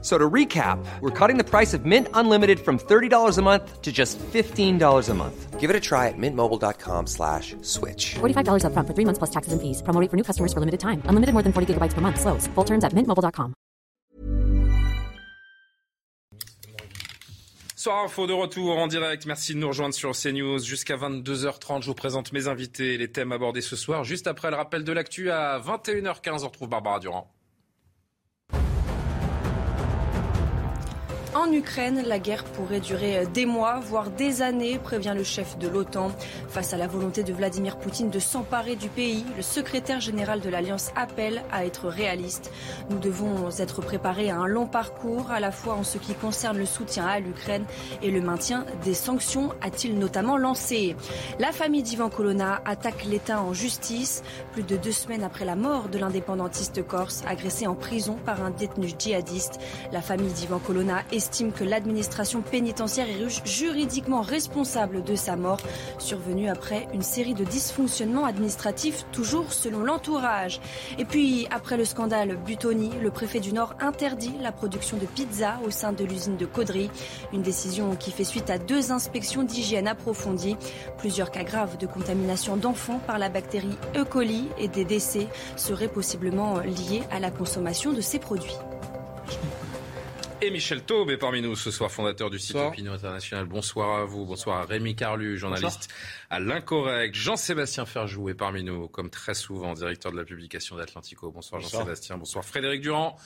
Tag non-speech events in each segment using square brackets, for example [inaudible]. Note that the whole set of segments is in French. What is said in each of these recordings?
So to recap, we're cutting the price of Mint Unlimited from $30 a month to just $15 a month. Give it a try at mintmobile.com slash switch. $45 upfront for three months plus taxes and fees. Promo rate for new customers for limited time. Unlimited more than 40 gigabytes per month. Slows. Full terms at mintmobile.com. Soir Info de retour en direct. Merci de nous rejoindre sur CNews. Jusqu'à 22h30, je vous présente mes invités et les thèmes abordés ce soir. Juste après le rappel de l'actu à 21h15, on retrouve Barbara Durand. En Ukraine, la guerre pourrait durer des mois, voire des années, prévient le chef de l'OTAN. Face à la volonté de Vladimir Poutine de s'emparer du pays, le secrétaire général de l'Alliance appelle à être réaliste. Nous devons être préparés à un long parcours, à la fois en ce qui concerne le soutien à l'Ukraine et le maintien des sanctions, a-t-il notamment lancé. La famille d'Ivan Colonna attaque l'État en justice, plus de deux semaines après la mort de l'indépendantiste corse, agressé en prison par un détenu djihadiste. La famille d'Ivan Colonna estime que l'administration pénitentiaire est juridiquement responsable de sa mort, survenue après une série de dysfonctionnements administratifs, toujours selon l'entourage. Et puis, après le scandale Butoni, le préfet du Nord interdit la production de pizza au sein de l'usine de Caudry. Une décision qui fait suite à deux inspections d'hygiène approfondies. Plusieurs cas graves de contamination d'enfants par la bactérie E. coli et des décès seraient possiblement liés à la consommation de ces produits. Et Michel Taube est parmi nous ce soir, fondateur du site Opinion International. Bonsoir à vous, bonsoir à Rémi Carlu, journaliste à l'incorrect. Jean-Sébastien Ferjou est parmi nous, comme très souvent, directeur de la publication d'Atlantico. Bonsoir, Jean-Sébastien, bonsoir Frédéric Durand,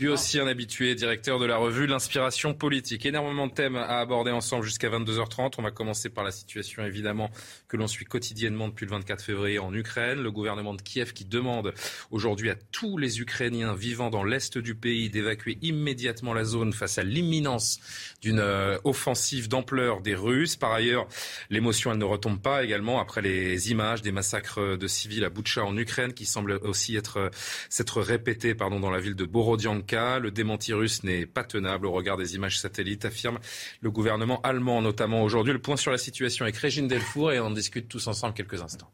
lui aussi un habitué, directeur de la revue L'Inspiration politique. Énormément de thèmes à aborder ensemble jusqu'à 22h30. On va commencer par la situation évidemment que l'on suit quotidiennement depuis le 24 février en Ukraine. Le gouvernement de Kiev qui demande aujourd'hui à tous les Ukrainiens vivant dans l'est du pays d'évacuer immédiatement la zone face à l'imminence d'une euh, offensive d'ampleur des Russes. Par ailleurs, l'émotion, ne retombe pas également après les images des massacres de civils à Boutcha en Ukraine qui semblent aussi être s'être répétés pardon, dans la ville de Borodianka. Le démenti russe n'est pas tenable au regard des images satellites, affirme le gouvernement allemand notamment aujourd'hui. Le point sur la situation avec Régine Delfour et on en discute tous ensemble quelques instants.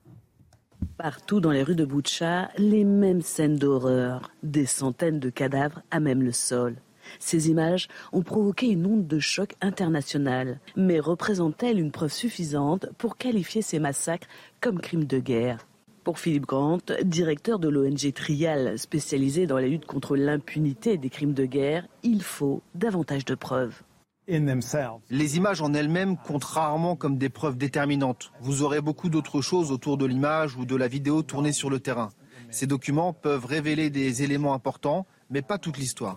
Partout dans les rues de Boutcha, les mêmes scènes d'horreur, des centaines de cadavres à même le sol. Ces images ont provoqué une onde de choc internationale, mais représentent-elles une preuve suffisante pour qualifier ces massacres comme crimes de guerre? Pour Philippe Grant, directeur de l'ONG Trial, spécialisée dans la lutte contre l'impunité des crimes de guerre, il faut davantage de preuves. Les images en elles-mêmes comptent rarement comme des preuves déterminantes. Vous aurez beaucoup d'autres choses autour de l'image ou de la vidéo tournée sur le terrain. Ces documents peuvent révéler des éléments importants, mais pas toute l'histoire.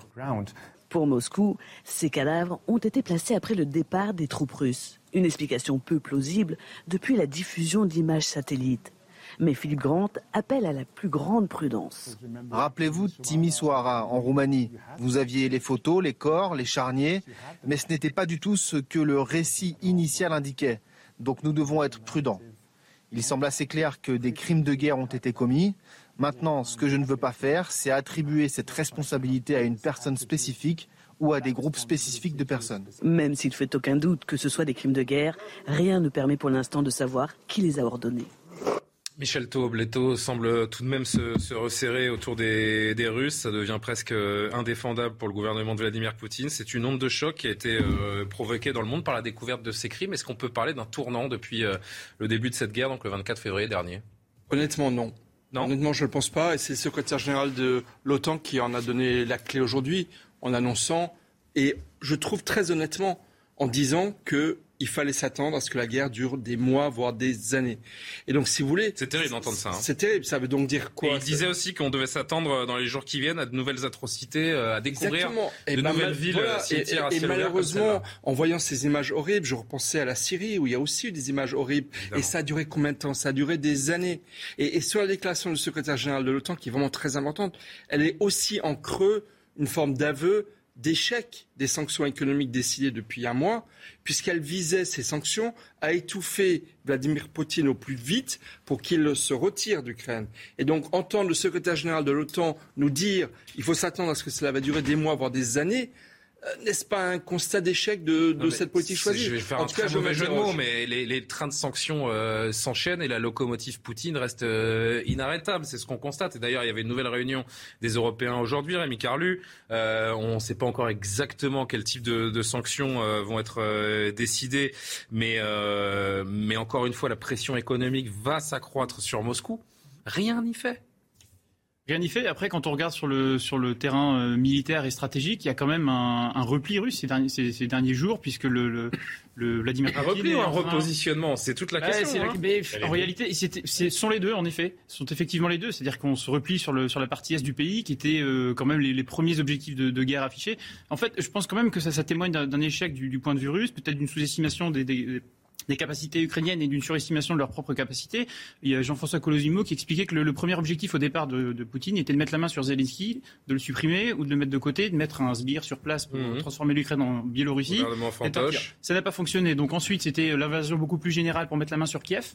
Pour Moscou, ces cadavres ont été placés après le départ des troupes russes. Une explication peu plausible depuis la diffusion d'images satellites. Mais Philippe Grant appelle à la plus grande prudence. Rappelez-vous Timisoara, en Roumanie. Vous aviez les photos, les corps, les charniers, mais ce n'était pas du tout ce que le récit initial indiquait. Donc nous devons être prudents. Il semble assez clair que des crimes de guerre ont été commis. Maintenant, ce que je ne veux pas faire, c'est attribuer cette responsabilité à une personne spécifique ou à des groupes spécifiques de personnes. Même s'il ne fait aucun doute que ce soit des crimes de guerre, rien ne permet pour l'instant de savoir qui les a ordonnés. Michel Taube, l'étau semble tout de même se, resserrer autour des, Russes. Ça devient presque euh, indéfendable pour le gouvernement de Vladimir Poutine. C'est une onde de choc qui a été euh, provoquée dans le monde par la découverte de ces crimes. Est-ce qu'on peut parler d'un tournant depuis euh, le début de cette guerre, donc le 24 février dernier? Honnêtement, non. Non. Honnêtement, je ne le pense pas. Et c'est le secrétaire général de l'OTAN qui en a donné la clé aujourd'hui en annonçant, et je trouve très honnêtement, en disant que il fallait s'attendre à ce que la guerre dure des mois, voire des années. Et donc, si vous voulez... C'est terrible d'entendre ça. Hein. C'est terrible. Ça veut donc dire quoi Il disait aussi qu'on devait s'attendre euh, dans les jours qui viennent à de nouvelles atrocités, euh, à découvrir de ben, nouvelles villes, voilà. Et, malheureusement, en voyant ces images horribles, je repensais à la Syrie, où il y a aussi eu des images horribles. Et ça a duré combien de temps? Ça a duré des années. Et, et sur la déclaration du secrétaire général de l'OTAN, qui est vraiment très importante, elle est aussi en creux une forme d'aveu d'échec des sanctions économiques décidées depuis un mois, puisqu'elles visaient ces sanctions à étouffer Vladimir Poutine au plus vite pour qu'il se retire d'Ukraine. Et donc entendre le secrétaire général de l'OTAN nous dire il faut s'attendre à ce que cela va durer des mois, voire des années, n'est-ce pas un constat d'échec de, cette politique choisie Je vais faire en un tout cas, mauvais jeu de mots, mais les, trains de sanctions euh, s'enchaînent et la locomotive Poutine reste euh, inarrêtable. C'est ce qu'on constate. Et d'ailleurs, il y avait une nouvelle réunion des Européens aujourd'hui, Rémi Carlu. on ne sait pas encore exactement quel type de, sanctions vont être décidées, mais, mais encore une fois, la pression économique va s'accroître sur Moscou. Rien n'y fait. Rien n'y fait. Après, quand on regarde sur le, sur le terrain euh, militaire et stratégique, il y a quand même un, un repli russe ces derniers, ces, ces derniers jours, puisque le, le, le Vladimir Poutine. Un repli ou un repositionnement? C'est toute la question. Hein. mais, en réalité, ce sont les deux, en effet. Ce sont effectivement les deux. C'est-à-dire qu'on se replie sur, le, sur la partie est du pays, qui était euh, quand même les, les premiers objectifs de, de, guerre affichés. En fait, je pense quand même que ça, ça témoigne d'un échec du, du, point de vue russe, peut-être d'une sous-estimation des, des des capacités ukrainiennes et d'une surestimation de leurs propres capacités. Il y a Jean-François Colosimo qui expliquait que le, premier objectif au départ de, Poutine était de mettre la main sur Zelensky, de le supprimer ou de le mettre de côté, de mettre un sbire sur place pour mhm. transformer l'Ukraine en Biélorussie. Ça n'a pas fonctionné. Donc ensuite, c'était l'invasion beaucoup plus générale pour mettre la main sur Kiev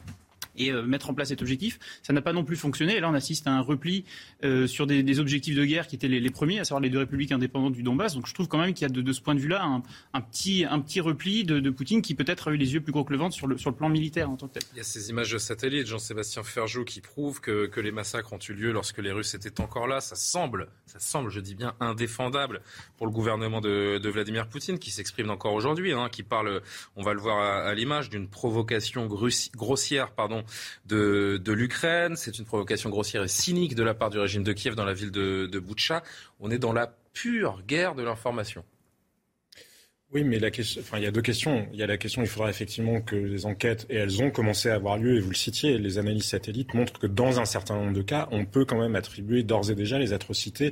et euh, mettre en place cet objectif. Ça n'a pas non plus fonctionné. Et là, on assiste à un repli euh, sur des, objectifs de guerre qui étaient les, premiers, à savoir les deux républiques indépendantes du Donbass. Donc je trouve quand même qu'il y a de, ce point de vue-là un, petit, un petit repli de, Poutine qui peut-être a eu les yeux plus gros que le ventre sur le, sur le plan militaire en tant que tel. Il y a ces images de satellite, Jean-Sébastien Ferjou, qui prouvent que, que, les massacres ont eu lieu lorsque les Russes étaient encore là. Ça semble, ça semble, je dis bien, indéfendable pour le gouvernement de, Vladimir Poutine, qui s'exprime encore aujourd'hui, hein, qui parle, on va le voir à, à l'image, d'une provocation grossière pardon, de l'Ukraine. C'est une provocation grossière et cynique de la part du régime de Kiev dans la ville de, de Boutcha. On est dans la pure guerre de l'information. Oui, mais la question, enfin, il y a deux questions. Il y a la question, il faudra effectivement que les enquêtes, et elles ont commencé à avoir lieu, et vous le citiez, les analyses satellites montrent que dans un certain nombre de cas, on peut quand même attribuer d'ores et déjà les atrocités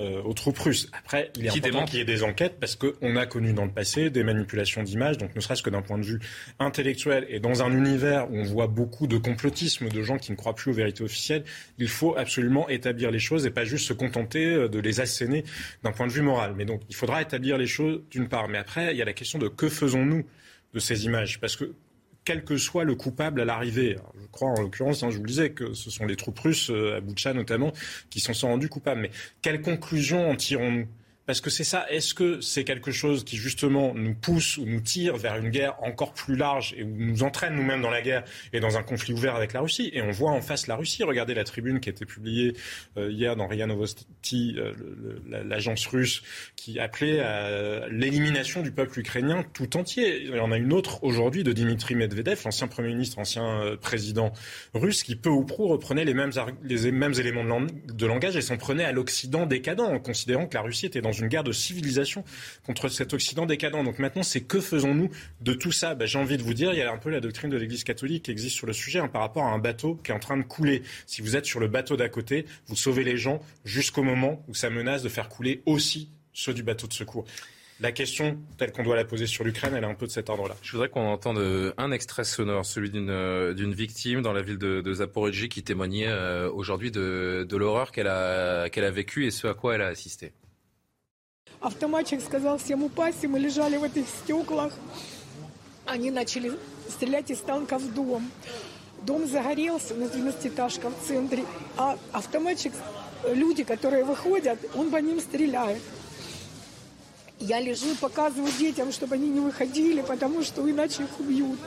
euh, aux troupes russes. Après, il est important qu'il y ait des enquêtes parce qu'on a connu dans le passé des manipulations d'images, donc ne serait-ce que d'un point de vue intellectuel, et dans un univers où on voit beaucoup de complotisme, de gens qui ne croient plus aux vérités officielles, il faut absolument établir les choses et pas juste se contenter euh, de les asséner d'un point de vue moral. Mais donc, il faudra établir les choses d'une part. Mais après, il y a la question de que faisons-nous de ces images? Parce que quel que soit le coupable à l'arrivée. Je crois en l'occurrence, hein, je vous le disais, que ce sont les troupes russes, euh, à notamment, qui s'en sont rendus coupables. Mais quelle conclusion en tirons-nous? Parce que c'est ça. Est-ce que c'est quelque chose qui justement nous pousse ou nous tire vers une guerre encore plus large et où nous entraîne nous-mêmes dans la guerre et dans un conflit ouvert avec la Russie? Et on voit en face la Russie. Regardez la tribune qui a été publiée euh, hier dans RIA Novosti, euh, l'agence russe, qui appelait à l'élimination du peuple ukrainien tout entier. Il y en a une autre aujourd'hui de Dimitri Medvedev, l'ancien premier ministre, ancien euh, président russe, qui peu ou prou reprenait les mêmes, éléments de langage et s'en prenait à l'Occident décadent, en considérant que la Russie était dans une guerre de civilisation contre cet Occident décadent. Donc maintenant, c'est que faisons-nous de tout ça? Ben, J'ai envie de vous dire, il y a un peu la doctrine de l'Église catholique qui existe sur le sujet hein, par rapport à un bateau qui est en train de couler. Si vous êtes sur le bateau d'à côté, vous sauvez les gens jusqu'au moment où ça menace de faire couler aussi ceux du bateau de secours. La question telle qu'on doit la poser sur l'Ukraine, elle est un peu de cet ordre-là. Je voudrais qu'on entende euh, un extrait sonore, celui d'une euh, d'une victime dans la ville de, de qui témoignait euh, aujourd'hui de, l'horreur qu'elle a vécue et ce à quoi elle a assisté. Автоматчик сказал всем упасть, и мы лежали в этих стеклах. Они начали стрелять из танка в дом. Дом загорелся на 12-этажка в центре, а автоматчик, люди, которые выходят, он по ним стреляет. Я лежу, показываю детям, чтобы они не выходили, потому что иначе их убьют.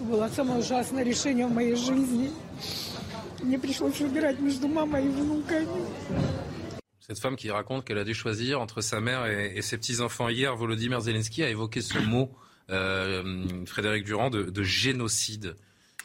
Было самое ужасное решение в моей жизни. Мне пришлось выбирать между мамой и внуками. Cette femme qui raconte qu'elle a dû choisir entre sa mère et, ses petits-enfants. Hier, Volodymyr Zelensky a évoqué ce mot, euh, Frédéric Durand, de génocide.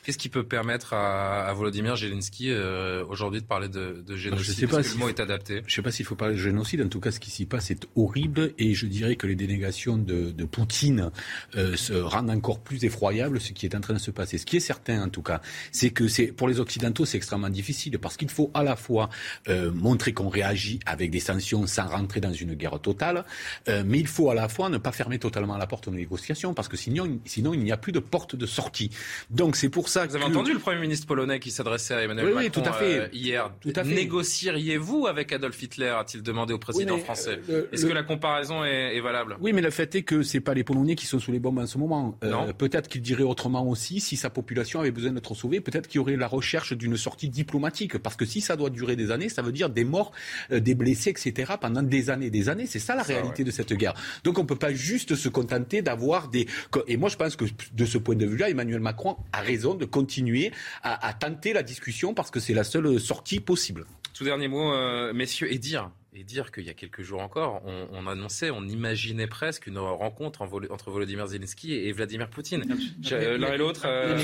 Qu'est-ce qui peut permettre à, à Volodymyr Zelensky euh, aujourd'hui de parler de, de génocide Je sais pas si le mot est adapté. Je ne sais pas s'il faut parler de génocide. En tout cas, ce qui s'y passe est horrible et je dirais que les dénégations de, de Poutine euh, se rendent encore plus effroyables ce qui est en train de se passer. Ce qui est certain, en tout cas, c'est que c'est pour les Occidentaux, c'est extrêmement difficile parce qu'il faut à la fois euh, montrer qu'on réagit avec des sanctions sans rentrer dans une guerre totale, euh, mais il faut à la fois ne pas fermer totalement la porte aux négociations parce que sinon, sinon il n'y a plus de porte de sortie. Donc c'est pour ça Vous avez entendu le Premier ministre polonais qui s'adressait à Emmanuel oui, Macron tout à fait. Euh, hier. Tout à fait. Négocieriez-vous avec Adolf Hitler a-t-il demandé au président Oui, français euh, Est-ce le- que la comparaison est, est valable? Oui, mais le fait est que c'est pas les Polonais qui sont sous les bombes en ce moment. Euh, peut-être qu'il dirait autrement aussi, si sa population avait besoin d'être sauvée, peut-être qu'il y aurait la recherche d'une sortie diplomatique. Parce que si ça doit durer des années, ça veut dire des morts, euh, des blessés, etc. pendant des années, des années. C'est ça la réalité de cette guerre. Donc on peut pas juste se contenter d'avoir des. Et moi je pense que de ce point de vue-là, Emmanuel Macron a raison de continuer à, tenter la discussion parce que c'est la seule sortie possible. Tout dernier mot, euh, messieurs, et dire, et dire qu'il y a quelques jours encore, on, on annonçait, on imaginait presque une rencontre en entre Volodymyr Zelensky et, et Vladimir Poutine. Euh, L'un et l'autre. euh,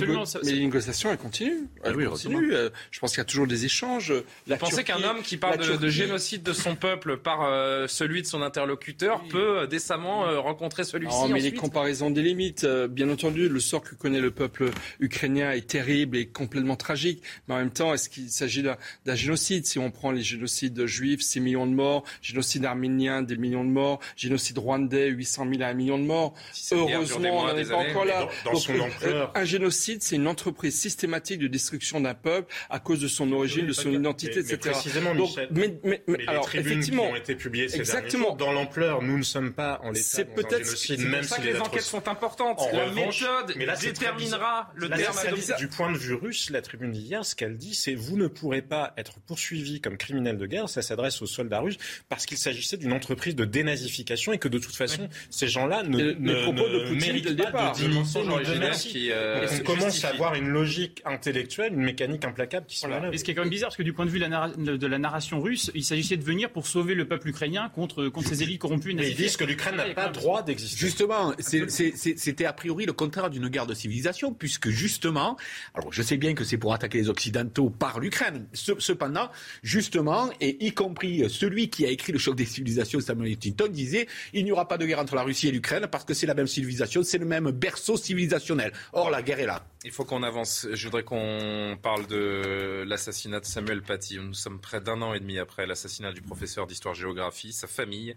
mais les négociations, elles continuent. Elles oui, continuent. Euh, Je pense qu'il y a toujours des échanges. La Vous pensez qu'un homme qui parle de, génocide de son peuple par euh, celui de son interlocuteur peut euh, décemment euh, rencontrer celui-ci Non, mais les comparaisons des limites. Euh, bien entendu, le sort que connaît le peuple ukrainien est terrible et complètement tragique. Mais en même temps, est-ce qu'il s'agit d'un d'un génocide? Si on prend les génocides juifs, 6 millions de morts, génocide arménien, des millions de morts, génocide rwandais, 800 000 à 1 million de morts. des Heureusement, on n'en est pas encore mais là. dans- dans son euh, ampleur. un génocide, c'est une entreprise systématique de destruction d'un peuple à cause de son origine, de son Mais- identité, mais etc. précisément, Donc, Michel, mais, mais- mais- Mais alors, les effectivement, qui ont été publiées ces exactement. jours, dans l'ampleur, nous ne sommes pas en l'état C'est peut-être- c'est pour ça que les enquêtes sont importantes. En la revanche, méthode mais là, déterminera le Là, terme. Du point de vue russe, la tribune d'hier, ce qu'elle dit, c'est vous ne pourrez pas être poursuivi comme criminel de guerre. Ça s'adresse aux soldats russes parce qu'il s'agissait d'une entreprise de dénazification et que de toute façon, ces gens-là ne, les ne, propos ne de Poutine le pas départ. de Le mensonge de merci. qui, euh, on se commence justifie. à avoir une logique intellectuelle, une mécanique implacable qui sont Voilà. là. Et ce qui est quand même bizarre, parce que du point de vue de la, narra- de- de la narration russe, il s'agissait de venir pour sauver le peuple ukrainien contre, contre ces élites corrompues. Mais ils disent que l'Ukraine n'a pas droit d'exister. Justement, c'était a priori le contraire d'une guerre de civilisation, puisque justement, alors je sais bien que c'est pour attaquer les Occidentaux par l'Ukraine, Ce- cependant, justement, et y compris celui qui a écrit le choc des civilisations, Samuel Huntington, disait il n'y aura pas de guerre entre la Russie et l'Ukraine parce que c'est la même civilisation, c'est le même berceau civilisationnel. Or, la guerre est là. Il faut qu'on avance. Je voudrais qu'on parle de l'assassinat de Samuel Paty. Nous sommes près d'un an et demi après l'assassinat du professeur d'histoire-géographie. Sa famille,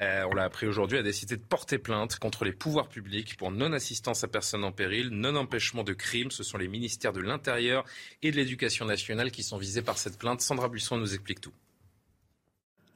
euh, on l'a appris aujourd'hui, a décidé de porter plainte contre les pouvoirs publics pour non-assistance à personne en péril, non-empêchement de crime. Ce sont les ministères de l'Intérieur et de l'Éducation nationale qui sont visés par cette plainte. Sandra Buisson nous explique tout.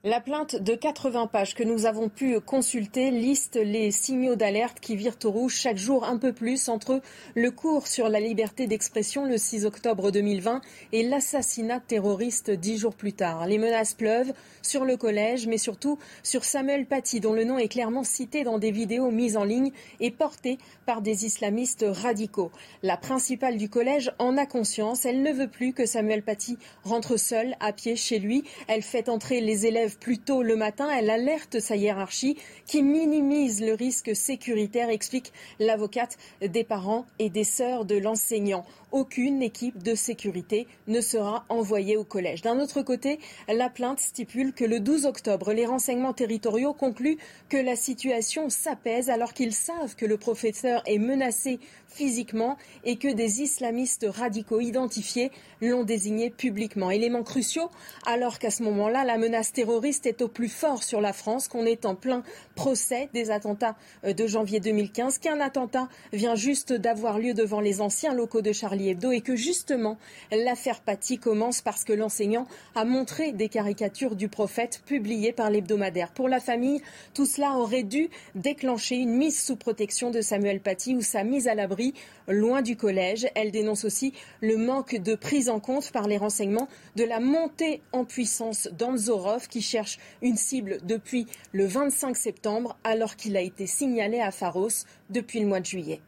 La plainte de 80 pages que nous avons pu consulter liste les signaux d'alerte qui virent au rouge chaque jour un peu plus entre le cours sur la liberté d'expression le 6 octobre 2020 et l'assassinat terroriste dix jours plus tard. Les menaces pleuvent sur le collège, mais surtout sur Samuel Paty, dont le nom est clairement cité dans des vidéos mises en ligne et portées par des islamistes radicaux. La principale du collège en a conscience. Elle ne veut plus que Samuel Paty rentre seul à pied chez lui. Elle fait entrer les élèves plus tôt le matin. Elle alerte sa hiérarchie qui minimise le risque sécuritaire, explique l'avocate des parents et des sœurs de l'enseignant. Aucune équipe de sécurité ne sera envoyée au collège. D'un autre côté, la plainte stipule que le 12 octobre, les renseignements territoriaux concluent que la situation s'apaise alors qu'ils savent que le professeur est menacé physiquement et que des islamistes radicaux identifiés l'ont désigné publiquement. Éléments cruciaux alors qu'à ce moment-là, la menace terroriste est au plus fort sur la France, qu'on est en plein procès des attentats euh, de janvier 2015, qu'un attentat vient juste d'avoir lieu devant les anciens locaux de Charlie Hebdo et que justement l'affaire Paty commence parce que l'enseignant a montré des caricatures du prophète publiées par l'hebdomadaire. Pour la famille, tout cela aurait dû déclencher une mise sous protection de Samuel Paty ou sa mise à l'abri loin du collège. Elle dénonce aussi le manque de prise en compte par les renseignements de la montée en puissance d'Anzorov qui cherche une cible depuis le 25 septembre alors qu'il a été signalé à Pharos depuis le mois de juillet.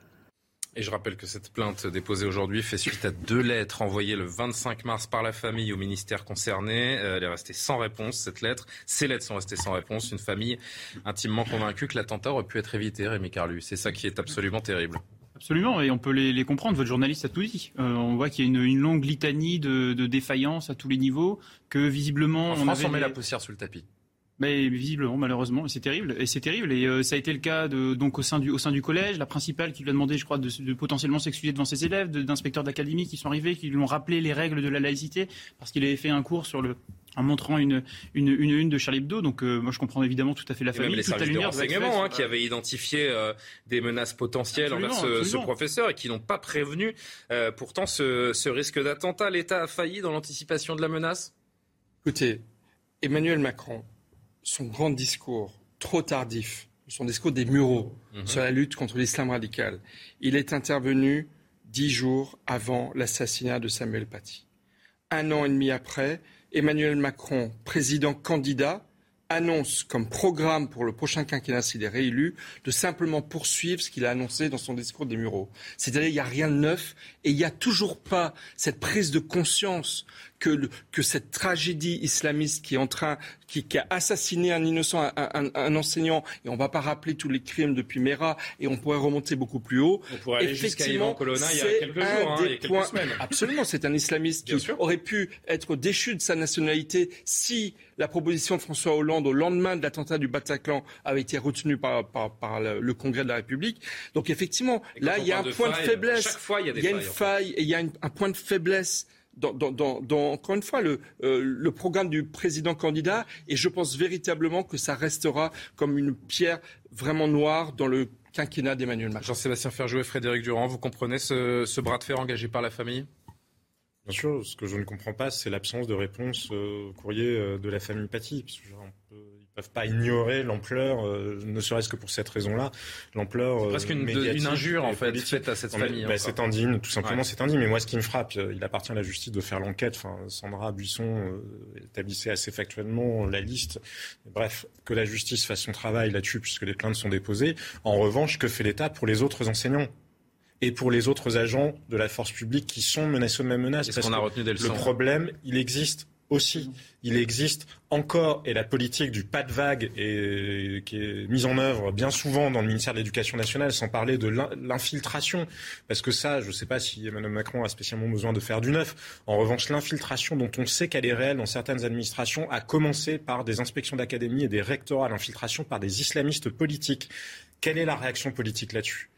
Et je rappelle que cette plainte déposée aujourd'hui fait suite à deux lettres envoyées le 25 mars par la famille au ministère concerné. Euh, Elle est restée sans réponse, cette lettre. Ces lettres sont restées sans réponse. Une famille intimement convaincue que l'attentat aurait pu être évité, Rémi Carlu. C'est ça qui est absolument terrible. Absolument, et on peut les, les comprendre. Votre journaliste a tout dit. Euh, on voit qu'il y a une, une longue litanie de, de défaillances à tous les niveaux, que visiblement En on avait on met des- la poussière sous le tapis. Mais visiblement, malheureusement, c'est terrible. Et c'est terrible. Et euh, ça a été le cas de, donc au sein du au sein du collège, la principale qui lui a demandé, je crois, de, de potentiellement s'excuser devant ses élèves, d'inspecteurs d'académie qui sont arrivés, qui lui ont rappelé les règles de la laïcité parce qu'il avait fait un cours sur le en montrant une, une, une, une de Charlie Hebdo. Donc euh, moi je comprends évidemment tout à fait la famille. Même les services de renseignement hein, qui avaient identifié euh, des menaces potentielles envers ce, ce, professeur et qui n'ont pas prévenu euh, pourtant ce, ce risque d'attentat. L'État a failli dans l'anticipation de la menace? Écoutez, Emmanuel Macron, son grand discours, trop tardif, son discours des Mureaux mmh. sur la lutte contre l'islam radical, il est intervenu dix jours avant l'assassinat de Samuel Paty. Un an et demi après, Emmanuel Macron, président candidat, annonce comme programme pour le prochain quinquennat s'il est réélu de simplement poursuivre ce qu'il a annoncé dans son discours des Mureaux. C'est-à-dire il n'y a rien de neuf et il n'y a toujours pas cette prise de conscience que, que cette tragédie islamiste qui est en train, qui, qui a assassiné un innocent, un, un, un, enseignant, et on ne va pas rappeler tous les crimes depuis Mera, et on pourrait remonter beaucoup plus haut. On pourrait aller jusqu'à Ivan Colonna il y a quelques jours, hein, il y a quelques points, semaines. Absolument, c'est un islamiste Bien qui sûr. aurait pu être déchu de sa nationalité si la proposition de François Hollande au lendemain de l'attentat du Bataclan avait été retenue par, par, par le, le, Congrès de la République. Donc effectivement, là, il y a un point faille, de faiblesse. chaque fois, il y a des il y a une faille et il y a une, un point de faiblesse dans, dans, dans, dans, encore une fois, le, euh, le programme du président candidat. Et je pense véritablement que ça restera comme une pierre vraiment noire dans le quinquennat d'Emmanuel Macron. Jean-Sébastien Ferjou et Frédéric Durand, vous comprenez ce, ce, bras de fer engagé par la famille? Bien sûr, ce que je ne comprends pas, c'est l'absence de réponse au courrier de la famille Paty. Parce que, genre, peuvent pas ignorer l'ampleur, euh, ne serait-ce que pour cette raison-là, l'ampleur. Euh, presque une, une, injure en fait faite à cette non, famille. Bah, c'est indigne, tout simplement, ouais. c'est indigne. Mais moi, ce qui me frappe, il appartient à la justice de faire l'enquête. Enfin, Sandra Buisson euh, établissait assez factuellement la liste. Bref, que la justice fasse son travail là-dessus, puisque les plaintes sont déposées. En revanche, que fait l'État pour les autres enseignants et pour les autres agents de la force publique qui sont menacés de même menace? Est-ce qu'on a retenu des leçons? Le problème, il existe aussi. Il existe encore, et la politique du pas de vague est, qui est mise en œuvre bien souvent dans le ministère de l'Éducation nationale, sans parler de l'infiltration. Parce que ça, je ne sais pas si Emmanuel Macron a spécialement besoin de faire du neuf. En revanche, l'infiltration dont on sait qu'elle est réelle dans certaines administrations a commencé par des inspections d'académie et des rectorats, l'infiltration par des islamistes politiques. Quelle est la réaction politique là-dessus?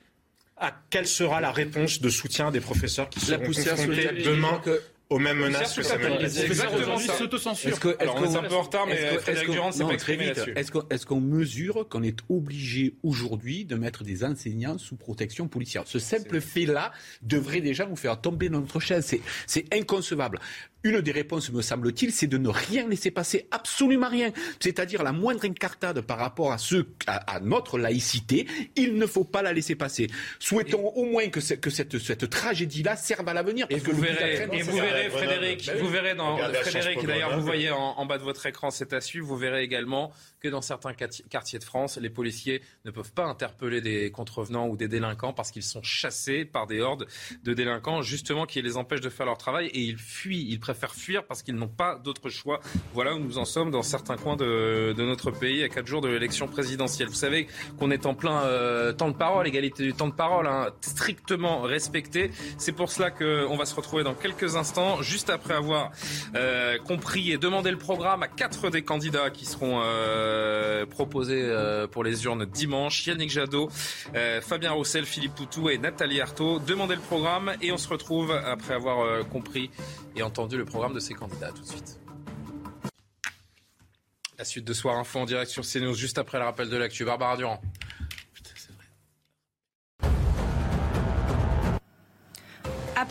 Ah, quelle sera la réponse de soutien des professeurs qui seront confrontés demain aux mêmes menaces que Samuel Paty. C'est exactement ça. s'autocensure. Est-ce que, est-ce Alors, on est un peu en retard, mais Frédéric Durand s'est pas exprimé là-dessus. Est-ce qu'on mesure qu'on est obligé aujourd'hui de mettre des enseignants sous protection policière? Ce simple fait-là devrait déjà nous faire tomber notre chaise. C'est inconcevable. Une des réponses, me semble-t-il, c'est de ne rien laisser passer, absolument rien. C'est-à-dire la moindre incartade par rapport à, ce, à, à, notre laïcité, il ne faut pas la laisser passer. Souhaitons et, au moins que, que cette, cette tragédie-là serve à l'avenir. Et, vous verrez, et vous verrez, Frédéric, ben vous verrez dans Frédéric, d'ailleurs, vous voyez en, en, bas de votre écran, c'est à suivre, vous verrez également que dans certains quartiers de France, les policiers ne peuvent pas interpeller des contrevenants ou des délinquants parce qu'ils sont chassés par des hordes de délinquants, justement, qui les empêchent de faire leur travail et ils fuient, ils préfèrent fuir parce qu'ils n'ont pas d'autre choix. Voilà où nous en sommes dans certains coins de, notre pays à quatre jours de l'élection présidentielle. Vous savez qu'on est en plein euh, temps de parole, égalité du temps de parole, hein, strictement respecté. C'est pour cela qu'on va se retrouver dans quelques instants, juste après avoir euh, compris et demandé le programme à quatre des candidats qui seront euh, proposés euh, pour les urnes dimanche. Yannick Jadot, euh, Fabien Roussel, Philippe Poutou et Nathalie Arthaud. Demandez le programme et on se retrouve après avoir euh, compris et entendu le programme de ces candidats. tout de suite. La suite de Soir Info en direct sur CNews, juste après le rappel de l'actu. Barbara Durand.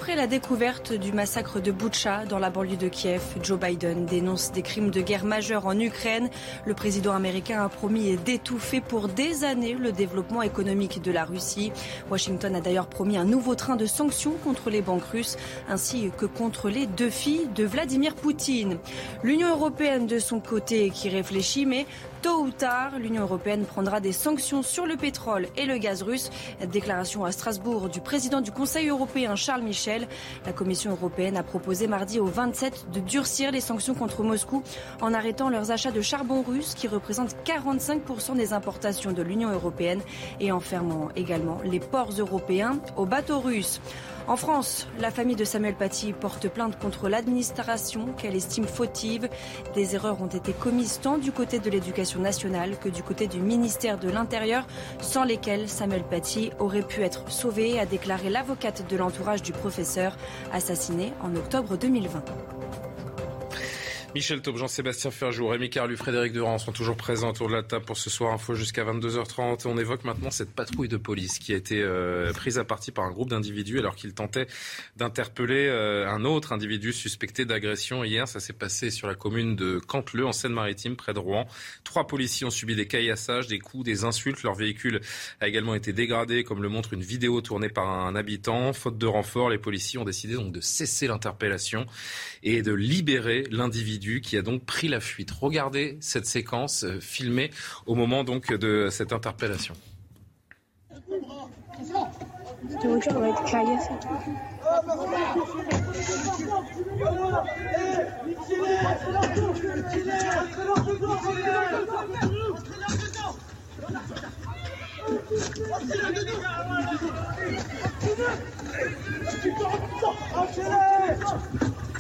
Après la découverte du massacre de Boutcha dans la banlieue de Kiev, Joe Biden dénonce des crimes de guerre majeurs en Ukraine. Le président américain a promis d'étouffer pour des années le développement économique de la Russie. Washington a d'ailleurs promis un nouveau train de sanctions contre les banques russes ainsi que contre les deux filles de Vladimir Poutine. L'Union européenne de son côté qui réfléchit mais Tôt ou tard, l'Union européenne prendra des sanctions sur le pétrole et le gaz russe. Déclaration à Strasbourg du président du Conseil européen Charles Michel. La Commission européenne a proposé mardi au 27 de durcir les sanctions contre Moscou en arrêtant leurs achats de charbon russe qui représentent 45% des importations de l'Union européenne et en fermant également les ports européens aux bateaux russes. En France, la famille de Samuel Paty porte plainte contre l'administration qu'elle estime fautive. Des erreurs ont été commises tant du côté de l'éducation nationale que du côté du ministère de l'Intérieur, sans lesquelles Samuel Paty aurait pu être sauvé, a déclaré l'avocate de l'entourage du professeur assassiné en octobre 2020. Michel Taub, Jean-Sébastien Ferjou, Rémi Carlu, Frédéric Durand sont toujours présents autour de la table pour ce soir info jusqu'à 22h30. On évoque maintenant cette patrouille de police qui a été euh, prise à partie par un groupe d'individus alors qu'ils tentaient d'interpeller euh, un autre individu suspecté d'agression. Hier, ça s'est passé sur la commune de Canteleu, en Seine-Maritime, près de Rouen. Trois policiers ont subi des caillassages, des coups, des insultes. Leur véhicule a également été dégradé, comme le montre une vidéo tournée par un habitant. Faute de renfort, les policiers ont décidé donc de cesser l'interpellation et de libérer l'individu qui a donc pris la fuite. Regardez cette séquence euh, filmée au moment donc de cette interpellation.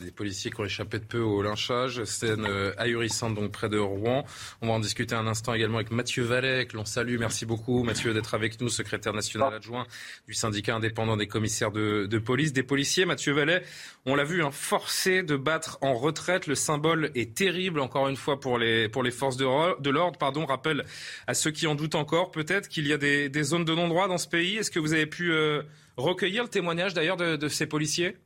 des policiers qui ont échappé de peu au lynchage. Scène euh, ahurissante donc près de Rouen. On va en discuter un instant également avec Mathieu Vallet, que l'on salue. Merci beaucoup Mathieu d'être avec nous, secrétaire national adjoint du syndicat indépendant des commissaires de, police. Des policiers, Mathieu Vallet, on l'a vu, hein, forcé de battre en retraite. Le symbole est terrible, encore une fois, pour les, pour les forces de, l'ordre. Pardon, rappelle à ceux qui en doutent encore peut-être qu'il y a des, zones de non-droit dans ce pays. Est-ce que vous avez pu euh, recueillir le témoignage d'ailleurs de ces policiers?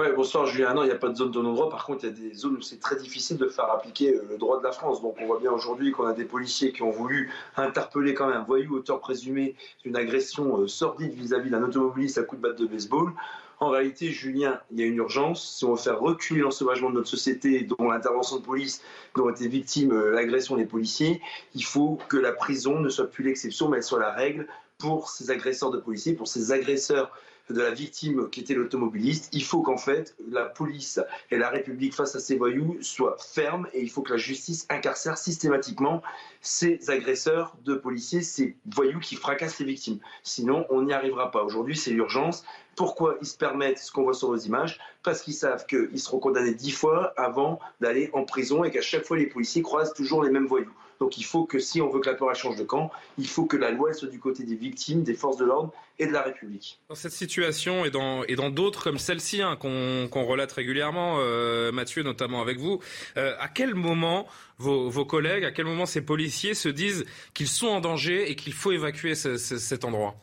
Ouais, bonsoir Julien. Non, il n'y a pas de zone de non-droit. Par contre, il y a des zones où c'est très difficile de faire appliquer euh, le droit de la France. Donc on voit bien aujourd'hui qu'on a des policiers qui ont voulu interpeller quand même un voyou auteur présumé d'une agression euh, sordide vis-à-vis d'un automobiliste à coup de batte de baseball. En réalité, Julien, il y a une urgence. Si on veut faire reculer l'ensauvagement de notre société, dont l'intervention de police, dont ont été victimes euh, l'agression des policiers, il faut que la prison ne soit plus l'exception, mais elle soit la règle pour ces agresseurs de policiers, pour ces agresseurs de la victime qui était l'automobiliste. Il faut qu'en fait la police et la République face à ces voyous soient fermes et il faut que la justice incarcère systématiquement ces agresseurs de policiers, ces voyous qui fracassent les victimes. Sinon, on n'y arrivera pas. Aujourd'hui, c'est l'urgence. Pourquoi ils se permettent ce qu'on voit sur nos images? Parce qu'ils savent qu'ils seront condamnés dix fois avant d'aller en prison et qu'à chaque fois, les policiers croisent toujours les mêmes voyous. Donc il faut que si on veut que la peur change de camp, il faut que la loi soit du côté des victimes, des forces de l'ordre et de la République. Dans cette situation et dans d'autres comme celle-ci hein, qu'on relate régulièrement, euh, Mathieu notamment avec vous, euh, à quel moment vos, collègues, à quel moment ces policiers se disent qu'ils sont en danger et qu'il faut évacuer cet endroit?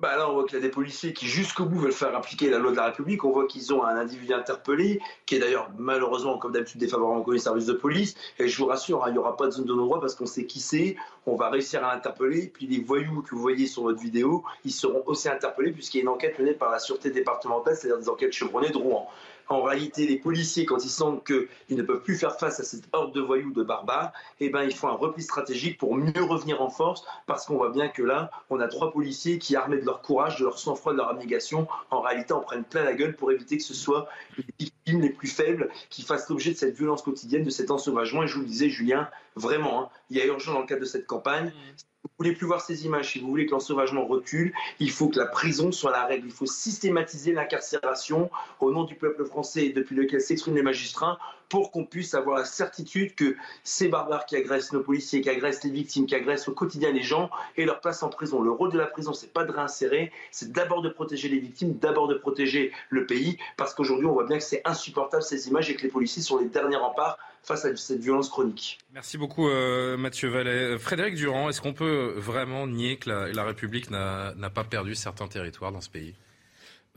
Bah là, on voit qu'il y a des policiers qui, jusqu'au bout, veulent faire appliquer la loi de la République. On voit qu'ils ont un individu interpellé, qui est d'ailleurs, malheureusement, comme d'habitude, défavorable au service de police. Et je vous rassure, hein, il n'y aura pas de zone de non-droit parce qu'on sait qui c'est. On va réussir à l'interpeller. Puis les voyous que vous voyez sur votre vidéo, ils seront aussi interpellés puisqu'il y a une enquête menée par la Sûreté départementale, c'est-à-dire des enquêtes chevronnées de Rouen. En réalité, les policiers, quand ils sentent qu'ils ne peuvent plus faire face à cette horde de voyous, de barbares, eh ben, ils font un repli stratégique pour mieux revenir en force, parce qu'on voit bien que là, on a trois policiers qui, armés de leur courage, de leur sang-froid, de leur abnégation, en réalité, en prennent plein la gueule pour éviter que ce soit les victimes les plus faibles qui fassent l'objet de cette violence quotidienne, de cet ensauvagement. Et je vous le disais, Julien, vraiment, hein, il y a urgence dans le cadre de cette campagne. Vous voulez plus voir ces images, si vous voulez que l'ensauvagement recule, il faut que la prison soit la règle. Il faut systématiser l'incarcération au nom du peuple français depuis lequel s'expriment les magistrats pour qu'on puisse avoir la certitude que ces barbares qui agressent nos policiers, qui agressent les victimes, qui agressent au quotidien les gens et leur place en prison. Le rôle de la prison, c'est pas de réinsérer, c'est d'abord de protéger les victimes, d'abord de protéger le pays, parce qu'aujourd'hui, on voit bien que c'est insupportable ces images et que les policiers sont les derniers remparts face à cette violence chronique. Merci beaucoup euh, Mathieu Vallet. Frédéric Durand, est-ce qu'on peut vraiment nier que la République n'a pas perdu certains territoires dans ce pays?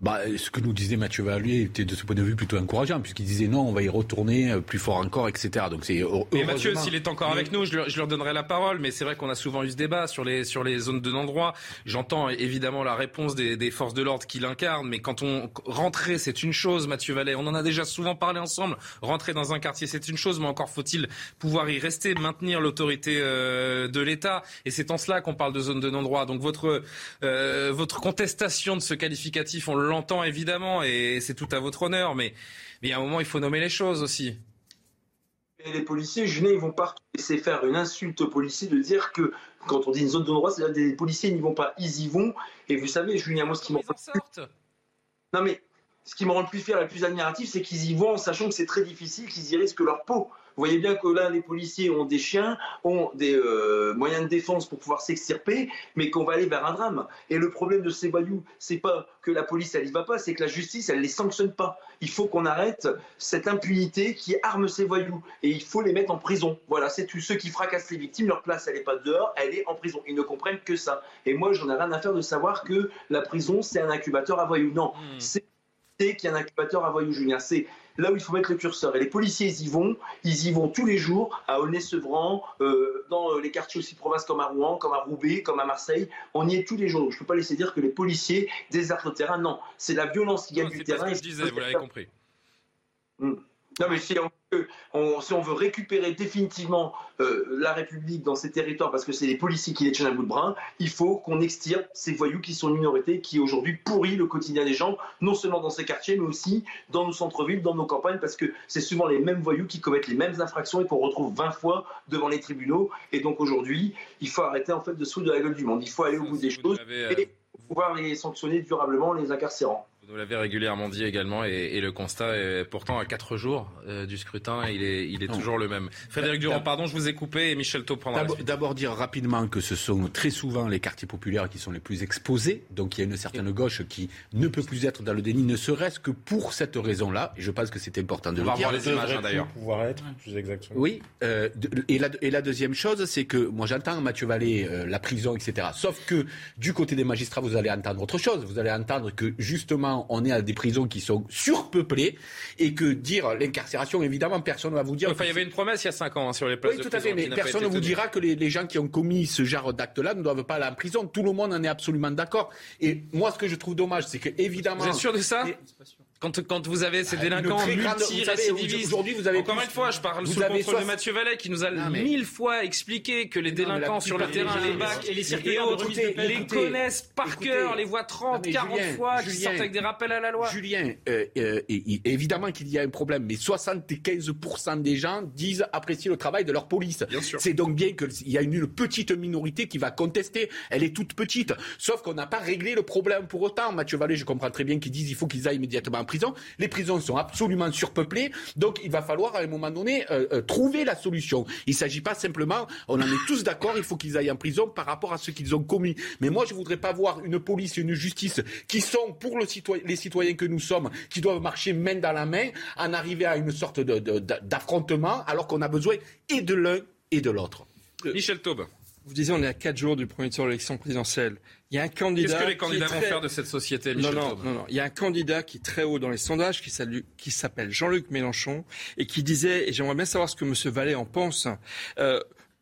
Bah, ce que nous disait Mathieu Vallier était de ce point de vue plutôt encourageant, puisqu'il disait non, on va y retourner plus fort encore, etc. Donc c'est. Et Mathieu, s'il est encore avec nous, je leur, je leur, donnerai la parole, mais c'est vrai qu'on a souvent eu ce débat sur les, sur les zones de non-droit. J'entends évidemment la réponse des, des forces de l'ordre qui l'incarnent, mais quand on rentrer, c'est une chose, Mathieu Vallet. On en a déjà souvent parlé ensemble. Rentrer dans un quartier, c'est une chose, mais encore faut-il pouvoir y rester, maintenir l'autorité euh, de l'État. Et c'est en cela qu'on parle de zone de non-droit. Donc votre, euh, votre contestation de ce qualificatif, on l'entend évidemment, et c'est tout à votre honneur, mais, mais à un moment, il faut nommer les choses aussi. Et les policiers, Julien, ils vont pas laisser faire une insulte aux policiers de dire que quand on dit une zone de non-droit, c'est-à-dire des policiers n'y vont pas, ils y vont. Et vous savez, Julien, moi, ce qui m'en Non, mais ce qui me rend le plus fier et le plus admiratif, c'est qu'ils y vont en sachant que c'est très difficile, qu'ils y risquent leur peau. Vous voyez bien que là, les policiers ont des chiens, ont des euh, moyens de défense pour pouvoir s'extirper, mais qu'on va aller vers un drame. Et le problème de ces voyous, c'est pas que la police, elle y va pas, c'est que la justice, elle les sanctionne pas. Il faut qu'on arrête cette impunité qui arme ces voyous. Et il faut les mettre en prison. Voilà, c'est tous ceux qui fracassent les victimes. Leur place, elle n'est pas dehors, elle est en prison. Ils ne comprennent que ça. Et moi, j'en ai rien à faire de savoir que la prison, c'est un incubateur à voyous. Non, hmm. c'est qu'il y a un incubateur à voyous, Julien. C'est là où il faut mettre le curseur. Et les policiers, ils y vont, ils y vont tous les jours, à Aulnay-Sevran, euh, dans euh, les quartiers aussi de province comme à Rouen, comme à Roubaix, comme à Marseille. On y est tous les jours. je ne peux pas laisser dire que les policiers désertent le terrain. Non, c'est la violence qui gagne du terrain. C'est ce que je disais, vous l'avez compris. Hmm. Non, mais si on, veut récupérer définitivement euh, la République dans ces territoires, parce que c'est les policiers qui les tiennent à bout de bras, il faut qu'on extirpe ces voyous qui sont une minorité, qui aujourd'hui pourrit le quotidien des gens, non seulement dans ces quartiers, mais aussi dans nos centres-villes, dans nos campagnes, parce que c'est souvent les mêmes voyous qui commettent les mêmes infractions et qu'on retrouve 20 fois devant les tribunaux. Et donc aujourd'hui, il faut arrêter en fait de se de la gueule du monde. Il faut aller au bout des choses euh, et pouvoir les sanctionner durablement, les incarcérant. Vous l'avez régulièrement dit également, et, le constat est pourtant à quatre jours euh, du scrutin, il est, il est toujours le même. Frédéric Durand, pardon, je vous ai coupé, et Michel Taub prendra D'abord dire rapidement que ce sont très souvent les quartiers populaires qui sont les plus exposés, donc il y a une certaine gauche qui ne peut plus être dans le déni, ne serait-ce que pour cette raison-là, et je pense que c'est important de On le va dire. voir les images hein, d'ailleurs. Pouvoir être, plus exactement? Oui, euh, et, la, et la deuxième chose, c'est que moi j'entends Mathieu Vallée, euh, la prison, etc. Sauf que du côté des magistrats, vous allez entendre autre chose. Vous allez entendre que justement, on est à des prisons qui sont surpeuplées et que dire l'incarcération, évidemment, personne ne va vous dire. Enfin, il y avait une promesse il y a 5 ans hein, sur les places oui, tout à fait, mais personne ne vous dira que les, gens qui ont commis ce genre d'acte-là ne doivent pas aller en prison. Tout le monde en est absolument d'accord. Et moi, ce que je trouve dommage, c'est que évidemment. Vous êtes sûr de ça? Quand, quand vous avez ces ah, délinquants multirécidivistes, aujourd'hui vous avez encore une fois, je parle sous le contrôle de Mathieu Vallet qui nous a mille fois expliqué que les délinquants sur le terrain, les bacs et les autres, les connaissent par cœur, les voient 30, 40 fois, qui sortent avec des rappels à la loi. Julien, euh, euh, évidemment qu'il y a un problème, mais 75% des gens disent apprécier le travail de leur police. C'est donc bien qu'il y a une, petite minorité qui va contester. Elle est toute petite. Sauf qu'on n'a pas réglé le problème pour autant. Mathieu Vallée, je comprends très bien qu'ils disent qu'il faut qu'ils aillent immédiatement les prisons sont absolument surpeuplées, donc il va falloir à un moment donné euh, euh, trouver la solution. Il ne s'agit pas simplement, on en est tous d'accord, il faut qu'ils aillent en prison par rapport à ce qu'ils ont commis. Mais moi, je ne voudrais pas voir une police et une justice qui sont pour le citoyen, les citoyens que nous sommes, qui doivent marcher main dans la main, en arriver à une sorte d'affrontement, alors qu'on a besoin et de l'un et de l'autre. Michel Taube. Vous disiez, on est à quatre jours du premier tour de l'élection présidentielle. Il y a un candidat. Qu'est-ce que les candidats vont faire de cette société, Michel non, non, non, Il y a un candidat qui est très haut dans les sondages, qui s'appelle Jean-Luc Mélenchon, et qui disait, et j'aimerais bien savoir ce que M. Vallée en pense. Euh,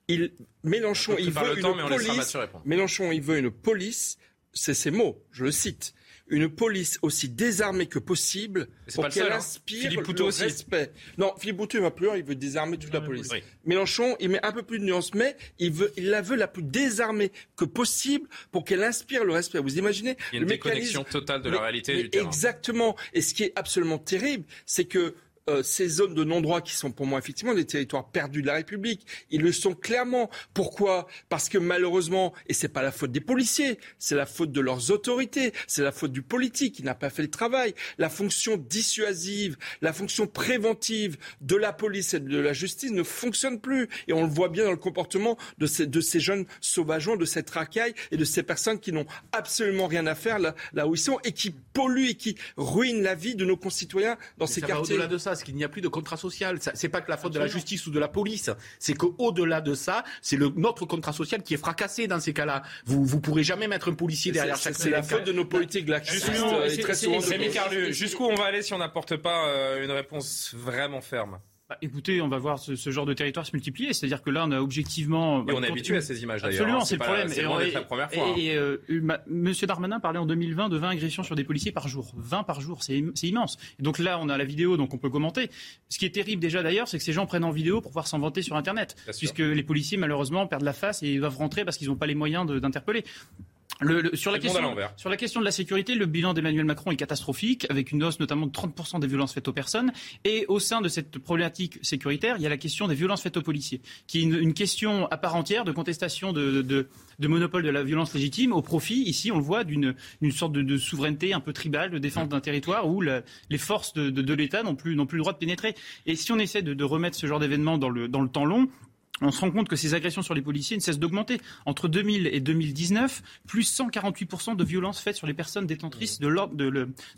il, Mélenchon, il veut une police. Mélenchon, il veut une police. C'est ses mots. Je le cite une police aussi désarmée que possible pour qu'elle hein. inspire le respect. Non, Philippe Boutou il va plus loin, il veut désarmer toute la police. Mélenchon, il met un peu plus de nuance, mais il veut, il la veut la plus désarmée que possible pour qu'elle inspire le respect. Vous imaginez Il y a une déconnexion totale de la réalité du terrain. Exactement. Et ce qui est absolument terrible, c'est que euh, ces zones de non-droit qui sont pour moi effectivement des territoires perdus de la République. Ils le sont clairement. Pourquoi? Parce que malheureusement, et c'est pas la faute des policiers, c'est la faute de leurs autorités, c'est la faute du politique qui n'a pas fait le travail. La fonction dissuasive, la fonction préventive de la police et de la justice ne fonctionne plus. Et on le voit bien dans le comportement de ces, de ces jeunes sauvageons, de cette racaille et de ces personnes qui n'ont absolument rien à faire là, là où ils sont et qui polluent et qui ruinent la vie de nos concitoyens dans ces quartiers. Va au-delà de ça, parce qu'il n'y a plus de contrat social. C'est pas que la faute de la justice ou de la police. C'est qu'au-delà de ça, c'est notre contrat social qui est fracassé dans ces cas-là. Vous ne pourrez jamais mettre un policier derrière chaque C'est la faute de nos politiques laxistes. Jusqu'où on va aller si on n'apporte pas euh, une réponse vraiment ferme? Bah, écoutez, on va voir ce, genre de territoire se multiplier. C'est-à-dire que là, on a objectivement. Et on est habitué à ces images d'ailleurs. Absolument, c'est le problème. C'est et, la première fois. Et, hein. euh, Monsieur Darmanin parlait en 2020 de 20 agressions sur des policiers par jour. 20 par jour, c'est immense. Et donc là, on a la vidéo, donc on peut commenter. Ce qui est terrible déjà d'ailleurs, c'est que ces gens prennent en vidéo pour pouvoir s'en vanter sur Internet. Puisque les policiers, malheureusement, perdent la face et doivent rentrer parce qu'ils n'ont pas les moyens d'interpeller sur, la question, sur la question de la sécurité, le bilan d'Emmanuel Macron est catastrophique, avec une hausse notamment de 30% des violences faites aux personnes. Et au sein de cette problématique sécuritaire, il y a la question des violences faites aux policiers, qui est une, question à part entière de contestation de, de, monopole de la violence légitime au profit, ici on le voit, d'une sorte de, souveraineté un peu tribale, de défense d'un territoire où les forces de, l'État n'ont plus, plus le droit de pénétrer. Et si on essaie de, remettre ce genre d'événement dans le, dans le temps long, on se rend compte que ces agressions sur les policiers ne cessent d'augmenter. Entre 2000 et 2019, plus 148% de violences faites sur les personnes détentrices de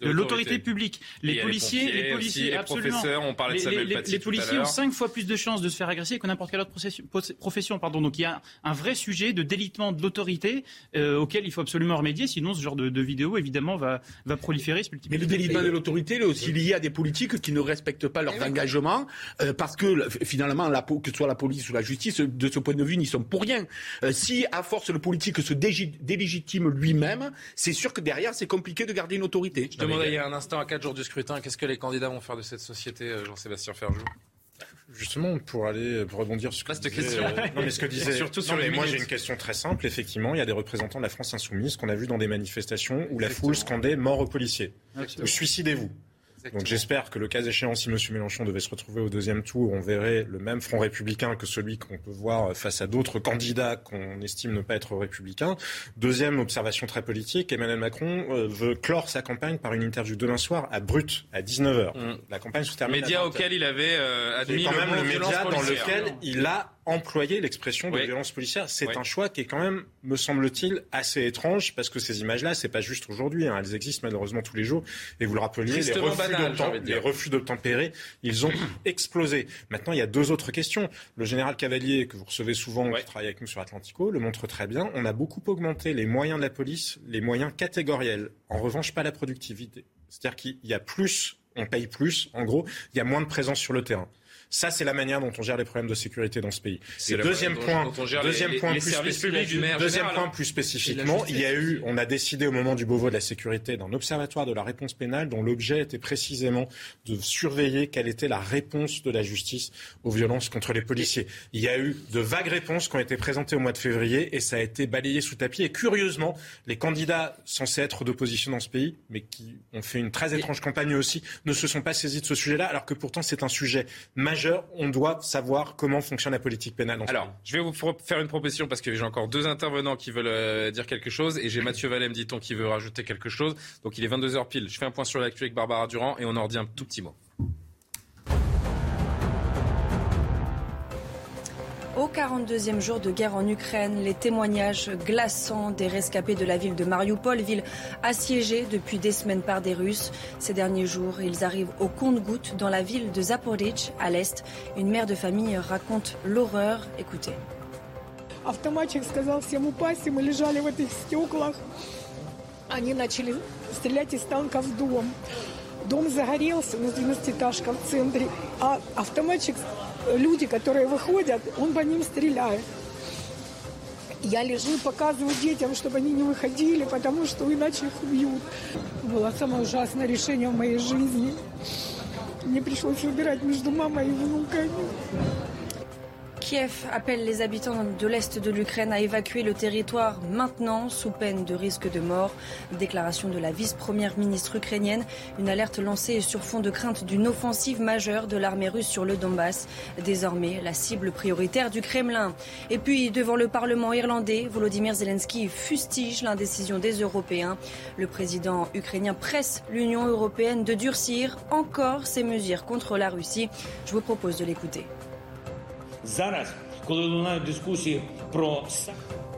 l'autorité publique. Les policiers, les policiers, absolument. on parlait de les, policiers ont cinq fois plus de chances de se faire agresser que n'importe quelle autre profession. Pardon. Donc il y a un vrai sujet de délitement de l'autorité euh, auquel il faut absolument remédier. Sinon, ce genre de, vidéo, évidemment, va, va proliférer. Mais le délitement de l'autorité est aussi lié à des politiques qui ne respectent pas leurs engagements euh, parce que finalement, la, que ce soit la police ou la justice, justice, de ce point de vue, n'y sont pour rien. Euh, si, à force, le politique se délégitime lui-même, c'est sûr que derrière, c'est compliqué de garder une autorité. Je demandais il y a un instant, à quatre jours du scrutin, qu'est-ce que les candidats vont faire de cette société, euh, Jean-Sébastien Ferjou? Justement, pour aller pour rebondir sur ce que question. Euh, [laughs] non, mais ce que disait. Surtout sur les moi, j'ai une question très simple. Effectivement, il y a des représentants de la France insoumise qu'on a vu dans des manifestations où la foule scandait mort aux policiers ou suicidez-vous. Donc j'espère que le cas échéant, si M. Mélenchon devait se retrouver au deuxième tour, on verrait le même front républicain que celui qu'on peut voir face à d'autres candidats qu'on estime ne pas être républicains. Deuxième observation très politique, Emmanuel Macron euh, veut clore sa campagne par une interview demain soir à Brut, à 19h. Mm. La campagne se termine. Média auquel il avait euh, admis quand même le média dans lequel il a employer l'expression de violence policière. C'est un choix qui est quand même, me semble-t-il, assez étrange parce que ces images-là, c'est pas juste aujourd'hui. Hein. Elles existent malheureusement tous les jours. Et vous le rappeliez, les refus, les refus d'obtempérer, ils ont [clears throat] explosé. Maintenant, il y a deux autres questions. Le général Cavalier, que vous recevez souvent, qui travaille avec nous sur Atlantico, le montre très bien. On a beaucoup augmenté les moyens de la police, les moyens catégoriels. En revanche, pas la productivité. C'est-à-dire qu'il y a plus, on paye plus. En gros, il y a moins de présence sur le terrain. Ça, c'est la manière dont on gère les problèmes de sécurité dans ce pays. Deuxième point, deuxième point plus deuxième point plus spécifiquement, il y a eu, on a décidé au moment du Beauvau de la sécurité d'un observatoire de la réponse pénale dont l'objet était précisément de surveiller quelle était la réponse de la justice aux violences contre les policiers. Il y a eu de vagues réponses qui ont été présentées au mois de février et ça a été balayé sous tapis. Et curieusement, les candidats censés être d'opposition dans ce pays, mais qui ont fait une très étrange campagne aussi, ne se sont pas saisis de ce sujet-là, alors que pourtant c'est un sujet majeur on doit savoir comment fonctionne la politique pénale. Alors, je vais vous faire une proposition parce que j'ai encore deux intervenants qui veulent euh, dire quelque chose et j'ai Mathieu Vallet, dit-on, qui veut rajouter quelque chose. Donc il est 22h pile. Je fais un point sur l'actu avec Barbara Durand et on en redit un tout petit mot. Au 42e jour de guerre en Ukraine, les témoignages glaçants des rescapés de la ville de Mariupol, ville assiégée depuis des semaines par des Russes. Ces derniers jours, ils arrivent au compte-gouttes dans la ville de Zaporizhzhia, à l'est. Une mère de famille raconte l'horreur. Écoutez. Автоматчик сказал всем упасть, и мы лежали в этих стеклах. Они начали стрелять из танка в дом. Дом загорелся, у нас 12-этажка в центре, а автоматчик Люди, которые выходят, он по ним стреляет. Я лежу и показываю детям, чтобы они не выходили, потому что иначе их убьют. Было самое ужасное решение в моей жизни. Мне пришлось выбирать между мамой и внуками. Kiev appelle les habitants de l'Est de l'Ukraine à évacuer le territoire maintenant sous peine de risque de mort. Déclaration de la vice-première ministre ukrainienne. Une alerte lancée sur fond de crainte d'une offensive majeure de l'armée russe sur le Donbass. Désormais la cible prioritaire du Kremlin. Et puis devant le Parlement irlandais, Volodymyr Zelensky fustige l'indécision des Européens. Le président ukrainien presse l'Union européenne de durcir encore ses mesures contre la Russie. Je vous propose de l'écouter.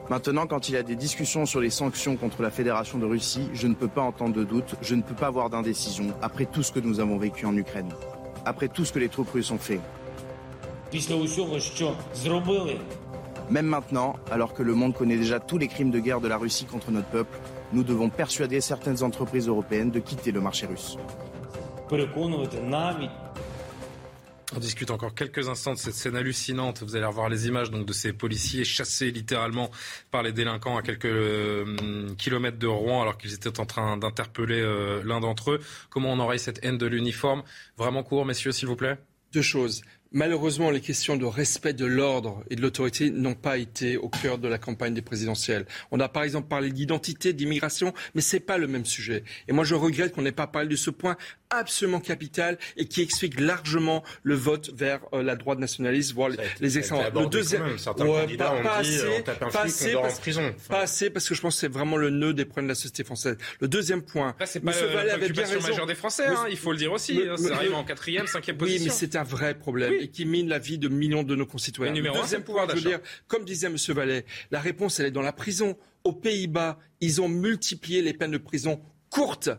Maintenant, quand il y a des discussions sur les sanctions contre la Fédération de Russie, je ne peux pas entendre de doute, je ne peux pas avoir d'indécision après tout ce que nous avons vécu en Ukraine. après tout ce que les troupes russes ont fait. Même maintenant, alors que le monde connaît déjà tous les crimes de guerre de la Russie contre notre peuple, nous devons persuader certaines entreprises européennes de quitter le marché russe. On discute encore quelques instants de cette scène hallucinante. Vous allez revoir les images donc de ces policiers chassés littéralement par les délinquants à quelques euh, kilomètres de Rouen alors qu'ils étaient en train d'interpeller euh, l'un d'entre eux. Comment on aurait cette haine de l'uniforme? Vraiment court, messieurs, s'il vous plaît. Deux choses. Malheureusement, les questions de respect de l'ordre et de l'autorité n'ont pas été au cœur de la campagne des présidentielles. On a par exemple parlé d'identité, d'immigration, mais ce n'est pas le même sujet. Et moi, je regrette qu'on n'ait pas parlé de ce point absolument capital et qui explique largement le vote vers euh, la droite nationaliste, voire les, extrêmes. Le deuxième, ouais, pas, pas, assez, pas, assez parce, prison. pas assez parce que je pense que c'est vraiment le nœud des problèmes de la société française. Le deuxième point, c'est pas Vallée avait bien raison. majeure des Français, hein, il faut le dire aussi. Hein, ça arrive en quatrième, cinquième position. Oui, mais c'est un vrai problème et qui mine la vie de millions de nos concitoyens. Le deuxième pouvoir je veux dire, comme disait Monsieur Vallet, la réponse elle est dans la prison. Aux Pays-Bas, ils ont multiplié les peines de prison courtes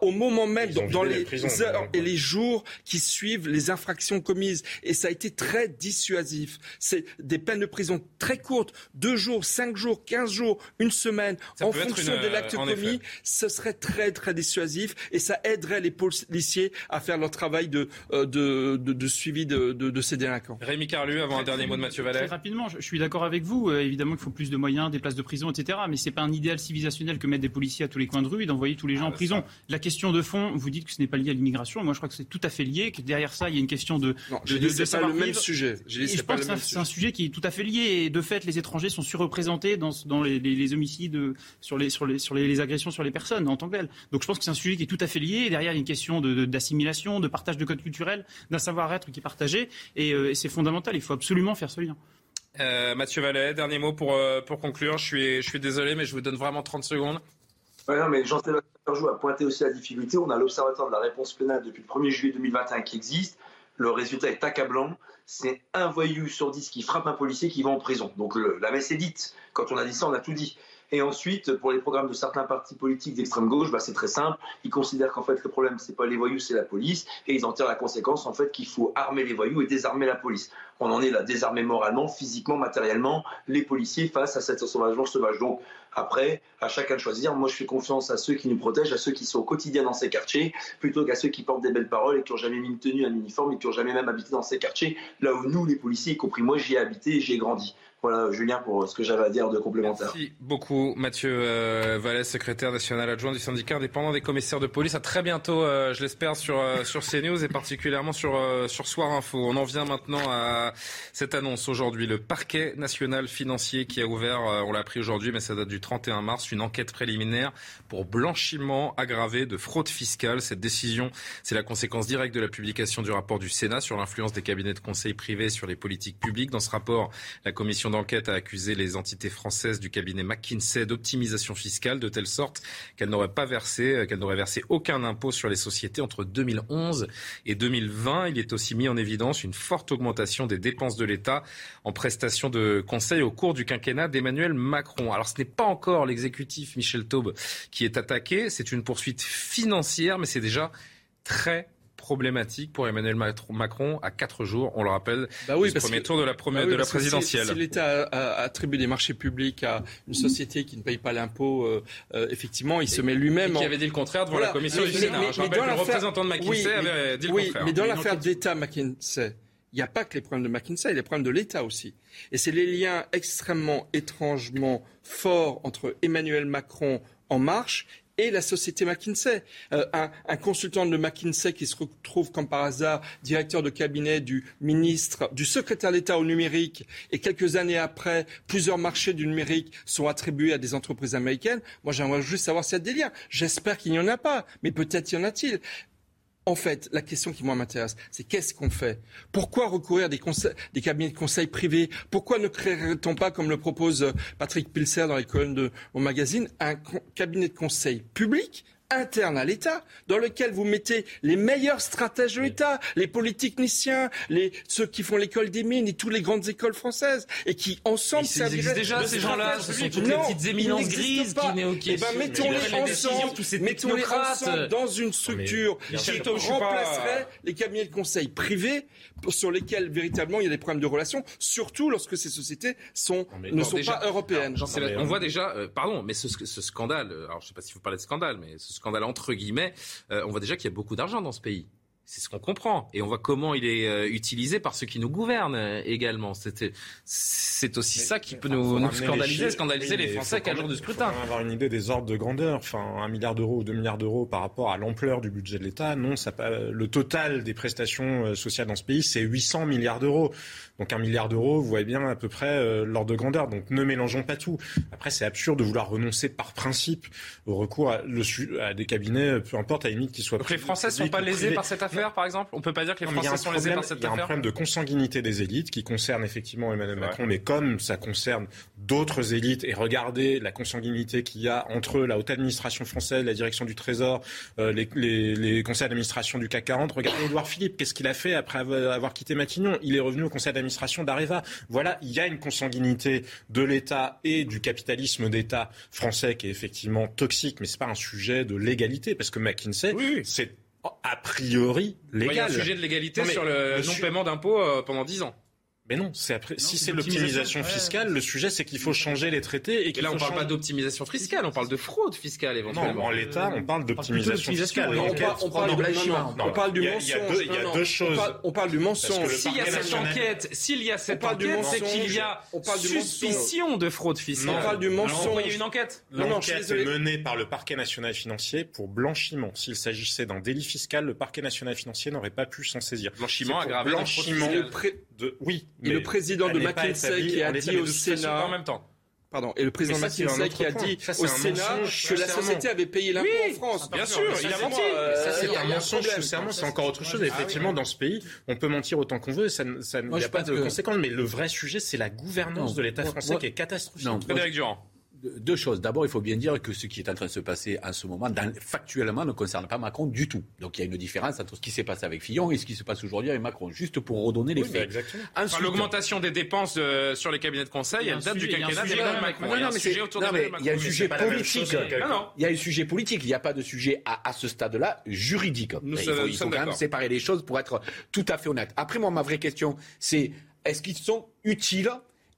au moment même, dans, les, heures et les jours qui suivent les infractions commises. Et ça a été très dissuasif. C'est des peines de prison très courtes, deux jours, cinq jours, quinze jours, une semaine, en fonction de l'acte commis. Ce serait très, très dissuasif et ça aiderait les policiers à faire leur travail de, euh, de, de, de suivi de, de, ces délinquants. Rémi Carlu, avant un dernier mot de Mathieu Vallet. Très rapidement, je, suis d'accord avec vous. Euh, évidemment qu'il faut plus de moyens, des places de prison, etc. Mais c'est pas un idéal civilisationnel que mettre des policiers à tous les coins de rue et d'envoyer tous les gens ah, en prison la question de fond, vous dites que ce n'est pas lié à l'immigration. Moi, je crois que c'est tout à fait lié, que derrière ça, il y a une question de. Non, je de, de, pas le même sujet. Je, je pense que c'est un, sujet qui est tout à fait lié. Et de fait, les étrangers sont surreprésentés dans, dans les, les, homicides, sur, les, sur, les, sur les, agressions sur les personnes en tant que telles. Donc, je pense que c'est un sujet qui est tout à fait lié. Et derrière, il y a une question d'assimilation, de, partage de codes culturels, d'un savoir-être qui est partagé. Et, euh, et c'est fondamental. Il faut absolument faire ce lien. Euh, Mathieu Vallet, dernier mot pour, euh, pour conclure. Je suis, je suis désolé, mais je vous donne vraiment 30 secondes. Mais Jean-Sébastien a pointé aussi la difficulté. On a l'Observatoire de la réponse pénale depuis le 1er juillet 2021 qui existe. Le résultat est accablant. C'est un voyou sur dix qui frappe un policier qui va en prison. Donc la messe est dite. Quand on a dit ça, on a tout dit. Et ensuite, pour les programmes de certains partis politiques d'extrême gauche, bah, c'est très simple. Ils considèrent qu'en fait, le problème, c'est pas les voyous, c'est la police. Et ils en tirent la conséquence, en fait, qu'il faut armer les voyous et désarmer la police. On en est là, désarmer moralement, physiquement, matériellement, les policiers face à cette sauvagement sauvage. Donc, après, à chacun de choisir. Moi, je fais confiance à ceux qui nous protègent, à ceux qui sont au quotidien dans ces quartiers, plutôt qu'à ceux qui portent des belles paroles et qui n'ont jamais mis une tenue, un uniforme et qui n'ont jamais même habité dans ces quartiers. Là où nous, les policiers, y compris moi, j'y ai habité et j'y ai grandi. Voilà, Julien, pour ce que j'avais à dire de complémentaire. Merci beaucoup, Mathieu euh, Vallès, secrétaire national adjoint du syndicat indépendant des commissaires de police. À très bientôt, euh, je l'espère, sur, euh, sur CNews et particulièrement sur, euh, sur Soir Info. On en vient maintenant à cette annonce aujourd'hui. Le parquet national financier qui a ouvert, on l'a appris aujourd'hui, mais ça date du 31 mars, une enquête préliminaire pour blanchiment aggravé de fraude fiscale. Cette décision, c'est la conséquence directe de la publication du rapport du Sénat sur l'influence des cabinets de conseil privés sur les politiques publiques. Dans ce rapport, la commission d'enquête a accusé les entités françaises du cabinet McKinsey d'optimisation fiscale de telle sorte qu'elles n'auraient pas versé, euh, qu'elles n'auraient versé aucun impôt sur les sociétés entre 2011 et 2020. Il est aussi mis en évidence une forte augmentation des dépenses de l'État en prestations de conseil au cours du quinquennat d'Emmanuel Macron. Alors ce n'est pas encore l'exécutif Michel Taube qui est attaqué, c'est une poursuite financière, mais c'est déjà très problématique pour Emmanuel Macron à quatre jours, on le rappelle, bah oui, du premier tour de la, bah de la présidentielle. Si, l'État attribue des marchés publics à une société qui ne paye pas l'impôt, euh, euh, effectivement, il se met lui-même. Qui avait dit le contraire devant la commission du Sénat. Je rappelle que le représentant de McKinsey avait dit le oui, contraire. Mais dans l'affaire d'État McKinsey, il n'y a pas que les problèmes de McKinsey, il y a les problèmes de l'État aussi. Et c'est les liens extrêmement étrangement forts entre Emmanuel Macron en marche et la société McKinsey. Euh, un, consultant de McKinsey qui se retrouve comme par hasard directeur de cabinet du ministre, du secrétaire d'État au numérique, et quelques années après, plusieurs marchés du numérique sont attribués à des entreprises américaines. Moi, j'aimerais juste savoir s'il y a des. J'espère qu'il n'y en a pas, mais peut-être y en a-t-il. En fait, la question qui moi m'intéresse, c'est qu'est-ce qu'on fait? Pourquoi recourir à des, des, cabinets de conseil privés? Pourquoi ne créerait-on pas, comme le propose euh, Patrick Pilser dans les colonnes de mon magazine, un cabinet de conseil public? Interne à l'État, dans lequel vous mettez les meilleurs stratèges de l'État, les polytechniciens, les, ceux qui font l'école des mines et toutes les grandes écoles françaises, et qui ensemble existent déjà, ces gens-là. Ce sont toutes les petites éminences grises qui, qui, eh ben, mettons-les ensemble, mettons-les ensemble dans une structure qui remplacerait les cabinets de conseil privés sur lesquels véritablement il y a des problèmes de relations, surtout lorsque ces sociétés sont, ne sont pas européennes. on voit déjà, euh, pardon, mais ce, ce, scandale, alors je ne sais pas si vous parlez de scandale, mais ce scandale entre guillemets, euh, on voit déjà qu'il y a beaucoup d'argent dans ce pays. C'est ce qu'on comprend. Et on voit comment il est euh, utilisé par ceux qui nous gouvernent euh, également. C'est aussi ça qui peut nous, scandaliser, scandaliser les Français qu'à jour du scrutin. On avoir une idée des ordres de grandeur. Enfin, un milliard d'euros ou deux milliards d'euros par rapport à l'ampleur du budget de l'État. Non, ça, le total des prestations euh, sociales dans ce pays, c'est 800 milliards d'euros. Donc un milliard d'euros, vous voyez bien à peu près l'ordre de grandeur. Donc ne mélangeons pas tout. Après, c'est absurde de vouloir renoncer par principe au recours à, le, à des cabinets, peu importe, à la limite qu'ils soient. Donc les Français ne sont pas lésés par cette affaire par exemple On peut pas dire que les Français sont lésés par cette affaire Il y a un problème de consanguinité des élites qui concerne effectivement Emmanuel Macron, mais comme ça concerne d'autres élites, et regardez la consanguinité qu'il y a entre la haute administration française, la direction du Trésor, euh, les, les, les, conseils d'administration du CAC 40. Regardez Édouard Philippe, qu'est-ce qu'il a fait après avoir quitté Matignon? Il est revenu au conseil d'administration d'Areva. Voilà, il y a une consanguinité de l'État et du capitalisme d'État français qui est effectivement toxique, mais c'est pas un sujet de légalité, parce que McKinsey, c'est a priori légal. il y a un sujet de légalité sur le, non-paiement d'impôts euh, pendant 10 ans. Mais non, c'est après. si c'est l'optimisation fiscale, le sujet c'est qu'il faut changer les traités et, et là on parle pas d'optimisation fiscale, on parle de fraude fiscale éventuellement. Non, en l'état, on parle d'optimisation fiscale. on, parle, on parle, blanchiment. On parle du mensonge. Il y a deux choses. On parle du mensonge. S'il y a cette enquête, s'il y a cette enquête, c'est qu'il y a suspicion de fraude fiscale. On parle du mensonge. Il y a une enquête. L'enquête est menée par le parquet national financier pour blanchiment. S'il s'agissait d'un délit fiscal, le parquet national financier n'aurait pas pu s'en saisir. Blanchiment aggravé. Blanchiment de oui. Et le président de McKinsey qui a dit au Sénat en même temps. Pardon. Et le président McKinsey qui a dit au Sénat que la société avait payé l'impôt en France. Bien sûr, il a menti. Ça, c'est un mensonge sous c'est encore autre chose. Effectivement, dans ce pays, on peut mentir autant qu'on veut, ça n'y a pas de conséquences. Mais le vrai sujet, c'est la gouvernance de l'État français qui est catastrophique. Frédéric Durand deux choses. D'abord, il faut bien dire que ce qui est en train de se passer en ce moment, factuellement, ne concerne pas Macron du tout. Donc il y a une différence entre ce qui s'est passé avec Fillon et ce qui se passe aujourd'hui avec Macron, juste pour redonner les faits. L'augmentation des dépenses euh, sur les cabinets de conseil, elle date du quinquennat de Macron. Il y a un sujet autour Il y a un sujet politique. Il y a un sujet politique. Il n'y a pas de sujet à, ce stade-là juridique. il faut, il faut quand même séparer les choses pour être tout à fait honnête. Après, moi, ma vraie question, c'est est-ce qu'ils sont utiles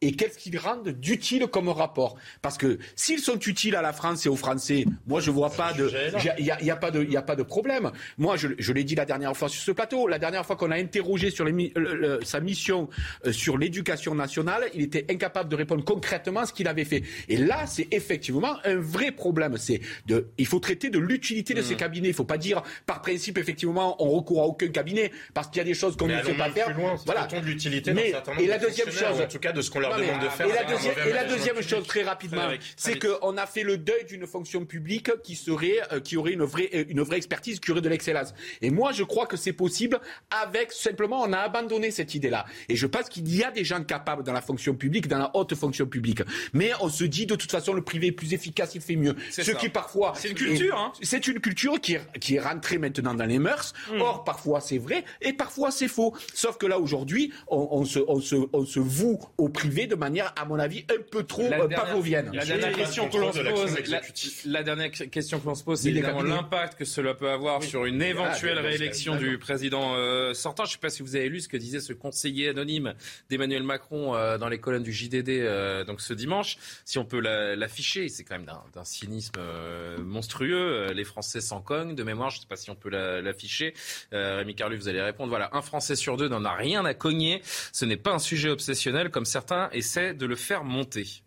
et qu'est-ce qu'ils rendent d'utile comme rapport? Parce que s'ils sont utiles à la France et aux Français, moi je vois pas de, il y, a, pas de, il a pas de problème. Moi je, je l'ai dit la dernière fois sur ce plateau, la dernière fois qu'on a interrogé sur les, sa mission euh, sur l'éducation nationale, il était incapable de répondre concrètement à ce qu'il avait fait. Et là, c'est effectivement un vrai problème. C'est de, il faut traiter de l'utilité de ces mmh. cabinets. Il faut pas dire par principe effectivement on recourt à aucun cabinet parce qu'il y a des choses qu'on ne sait pas faire. voilà. De l'utilité Mais et la deuxième chose, en tout cas de ce qu'on et la deuxième, chose, très rapidement, c'est qu'on a fait le deuil d'une fonction publique qui serait, euh, qui aurait une vraie, euh, une vraie expertise, qui aurait de l'excellence. Et moi, je crois que c'est possible avec simplement, on a abandonné cette idée-là. Et je pense qu'il y a des gens capables dans la fonction publique, dans la haute fonction publique. Mais on se dit de toute façon, le privé est plus efficace, il fait mieux. Ce qui parfois, c'est une culture. Hein. C'est une culture qui est, qui est rentrée maintenant dans les mœurs. Hmm. Or, parfois c'est vrai et parfois c'est faux. Sauf que là aujourd'hui, on, on, se, on, se, on se voue au privé de manière, à mon avis, un peu trop la euh, pavlovienne. La dernière question que l'on se pose, la, dernière question que l'on se pose, c'est évidemment l'impact que cela peut avoir sur une éventuelle ah, réélection du président euh, sortant. Je ne sais pas si vous avez lu ce que disait ce conseiller anonyme d'Emmanuel Macron euh, dans les colonnes du JDD donc ce dimanche. Si on peut l'afficher, c'est quand même d'un cynisme monstrueux. Les Français s'en cognent de mémoire. Je ne sais pas si on peut l'afficher. Rémi Carlu, vous allez répondre. Voilà, un Français sur deux n'en a rien à cogner. Ce n'est pas un sujet obsessionnel comme certains essaient de le faire monter.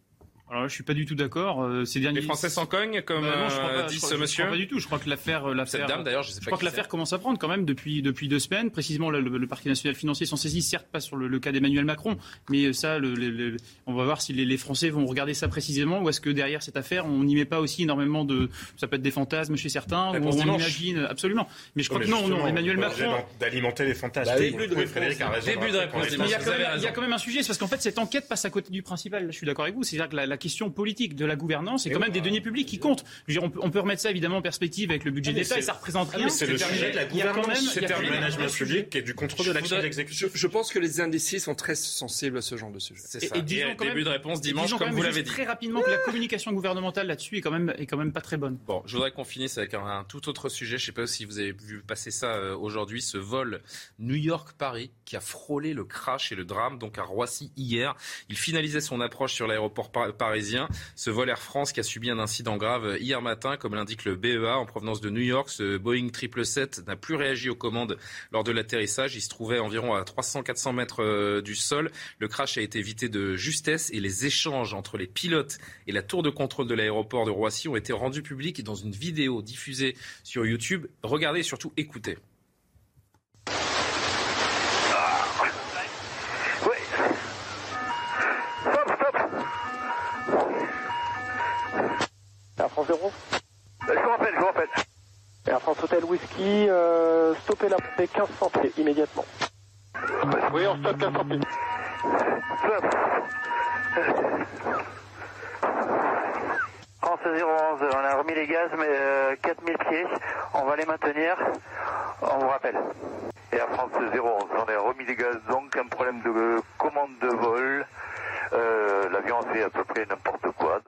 Alors je suis pas du tout d'accord. Euh, ces derniers... Les Français s'en cognent, comme bah euh, dit ce monsieur. pas du tout. Je crois que l'affaire, euh, l'affaire. Cette dame d'ailleurs, je sais pas. Je crois que l'affaire commence à prendre quand même depuis depuis deux semaines. Précisément, le, parquet national financier s'en saisit, certes pas sur le, cas d'Emmanuel Macron, mais ça, le, on va voir si les, Français vont regarder ça précisément, ou est-ce que derrière cette affaire, on n'y met pas aussi énormément de, ça peut être des fantasmes chez certains, ou on imagine absolument. Mais je crois que non, non, Emmanuel Macron. D'alimenter les fantasmes. Bah, début de réponse. Début de réponse. Mais il y a quand même un sujet, c'est parce qu'en fait cette enquête passe à côté du principal. Je suis d'accord avec vous. C'est-à-dire que la question politique, de la gouvernance et quand même des deniers publics qui comptent. on, peut, remettre ça évidemment en perspective avec le budget ah, d'État et ça représente ah, rien. c'est le sujet de la gouvernance, c'est du management public et du contrôle de l'action d'exécution. Je pense que les indécis sont très sensibles à ce genre de sujet. Et, début de réponse dimanche, comme vous l'avez dit. Très rapidement que la communication gouvernementale là-dessus est quand même est quand même pas très bonne. Bon, je voudrais qu'on finisse avec un, tout autre sujet. Je ne sais pas si vous avez vu passer ça euh, aujourd'hui, ce vol New York-Paris qui a frôlé le crash et le drame donc à Roissy hier. Il finalisait son approche sur l'aéroport parisien. Ce vol Air France qui a subi un incident grave hier matin, comme l'indique le BEA en provenance de New York. Ce Boeing 777 n'a plus réagi aux commandes lors de l'atterrissage. Il se trouvait environ à 300-400 mètres euh, du sol. Le crash a été évité de justesse et les échanges entre les pilotes et la tour de contrôle de l'aéroport de Roissy ont été rendus publics dans une vidéo diffusée sur YouTube. Regardez et surtout écoutez. Air France 0 Je vous rappelle, je vous rappelle. Air France Hotel Whisky, euh, stoppez la montée 1500 pieds immédiatement. Oui, on stoppe 1500 pieds. Stop. France 011, on a remis les gaz, mais euh, 4000 pieds, on va les maintenir, on vous rappelle. Air France 011, on a remis les gaz, donc un problème de commande de vol, euh, l'avion fait à peu près n'importe quoi.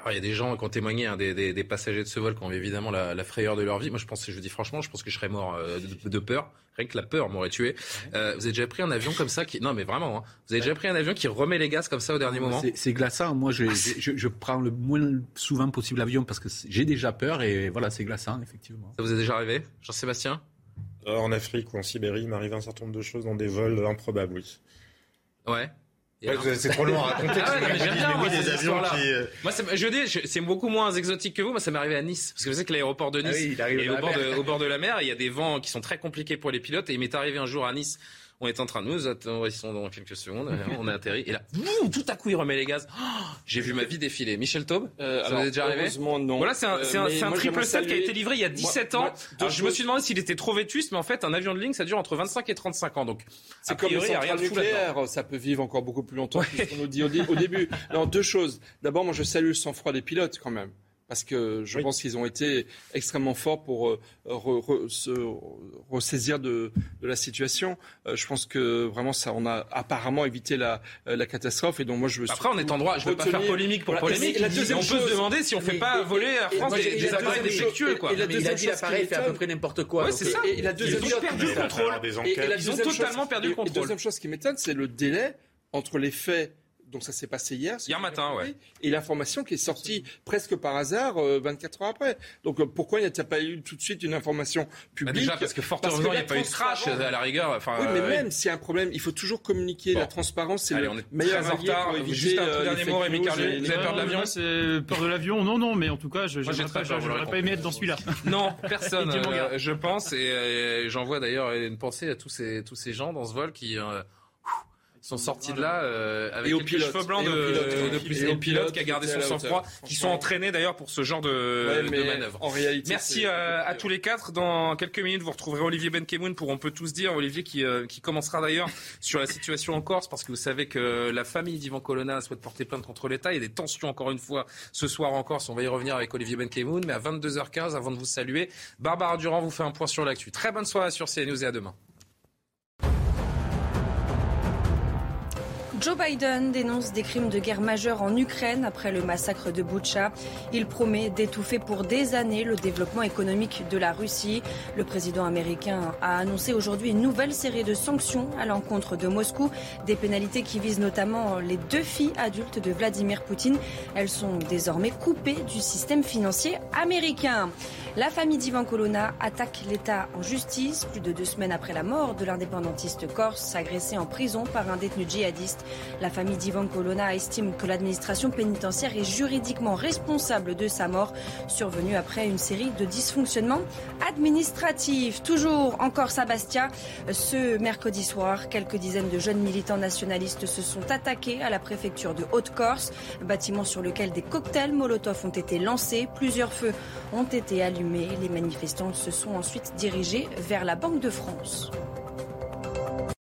Alors, il y a des gens qui ont témoigné, hein, des, des, des, passagers de ce vol qui ont évidemment la, la, frayeur de leur vie. Moi, je pense, je dis franchement, je pense que je serais mort euh, de, de, peur. Rien que la peur m'aurait tué. Euh, vous avez déjà pris un avion comme ça qui, non, mais vraiment, hein, vous avez déjà pris un avion qui remet les gaz comme ça au dernier moment? C'est glaçant. Moi, je, je, je, prends le moins souvent possible l'avion parce que j'ai déjà peur et voilà, c'est glaçant, effectivement. Ça vous est déjà arrivé, Jean-Sébastien? Euh, En Afrique ou en Sibérie, il m'arrive un certain nombre de choses dans des vols improbables, oui. Ouais. C'est trop long à raconter. Ah ouais, j'aime bien, moi, des avions qui... Euh, moi, je dis, c'est beaucoup moins exotique que vous. Moi, ça m'est arrivé à Nice. Parce que vous savez que l'aéroport de ah Nice est au bord de, au bord de la mer. Il y a des vents qui sont très compliqués pour les pilotes. Et il m'est arrivé un jour à Nice on est en train de nous attendre, ils sont dans quelques secondes, on est atterri, et là, tout à coup, il remet les gaz. Oh, j'ai vu ma vie défiler. Michel Taube, euh, ça vous est déjà arrivé non. Voilà, c'est un, euh, un, triple 7 qui a été livré il y a 17 ans. Alors, je me suis demandé s'il était trop vétuste, mais en fait, un avion de ligne, ça dure entre 25 et 35 ans. Donc, c'est comme le centrale nucléaire, ça peut vivre encore beaucoup plus longtemps ce qu'on nous dit au, début. Non, deux choses. D'abord, moi, je salue le sang-froid des pilotes quand même parce que je pense qu'ils ont été extrêmement forts pour euh, se ressaisir de, de la situation. Euh, je pense que vraiment ça, on a apparemment évité la, euh, la catastrophe et donc moi je veux. Après, on est en droit. Je ne veux pas faire polémique pour polémique. La deuxième on peut se demander si on ne fait pas voler à France des, des appareils défectueux. Quoi. Et la il a dit l'appareil fait à peu près n'importe quoi. Ouais, c'est ça. Et, la deuxième ils ont perdu le contrôle. Ils ont totalement perdu le contrôle. La deuxième chose qui m'étonne, c'est le délai entre les faits donc ça s'est passé hier. Hier matin, ouais. Et l'information qui est sortie presque par hasard 24 euh, heures après. Donc euh, pourquoi il n'y a pas eu tout de suite une information bah, publique Déjà parce que fort heureusement il n'y a pas eu de crash à la rigueur. Enfin, oui, mais même s'il y a un problème, il faut toujours communiquer. La transparence, c'est le meilleur en retard. Juste un euh, dernier mot, Rémi Carlier. Vous avez peur de l'avion C'est peur de l'avion Non, non, mais en tout cas, je n'aurais pas aimé être dans celui-là. [laughs] Non, personne. Je pense et j'envoie d'ailleurs une pensée à tous ces tous ces gens dans ce vol qui sont sortis de là euh, avec les cheveux blancs de, de, pilote, qui a gardé son sang-froid, qui sont entraînés d'ailleurs pour ce genre de, de manœuvre. En réalité, Merci à, à, tous les quatre. Dans quelques minutes, vous retrouverez Olivier Benkemoun pour On peut tous dire. Olivier qui, euh, qui commencera d'ailleurs sur la situation en Corse parce que vous savez que la famille d'Ivan Colonna souhaite porter plainte contre l'État. Il y a des tensions encore une fois ce soir en Corse. On va y revenir avec Olivier Benkemoun. Mais à 22h15, avant de vous saluer, Barbara Durand vous fait un point sur l'actu. Très bonne soirée sur CNews et à demain. Joe Biden dénonce des crimes de guerre majeurs en Ukraine après le massacre de Boutcha. Il promet d'étouffer pour des années le développement économique de la Russie. Le président américain a annoncé aujourd'hui une nouvelle série de sanctions à l'encontre de Moscou, des pénalités qui visent notamment les deux filles adultes de Vladimir Poutine. Elles sont désormais coupées du système financier américain. La famille d'Ivan Colonna attaque l'État en justice plus de deux semaines après la mort de l'indépendantiste corse agressé en prison par un détenu djihadiste. La famille d'Ivan Colonna estime que l'administration pénitentiaire est juridiquement responsable de sa mort, survenue après une série de dysfonctionnements administratifs. Toujours encore Sabastia, ce mercredi soir, quelques dizaines de jeunes militants nationalistes se sont attaqués à la préfecture de Haute-Corse, bâtiment sur lequel des cocktails Molotov ont été lancés. Plusieurs feux ont été allumés. Les manifestants se sont ensuite dirigés vers la Banque de France.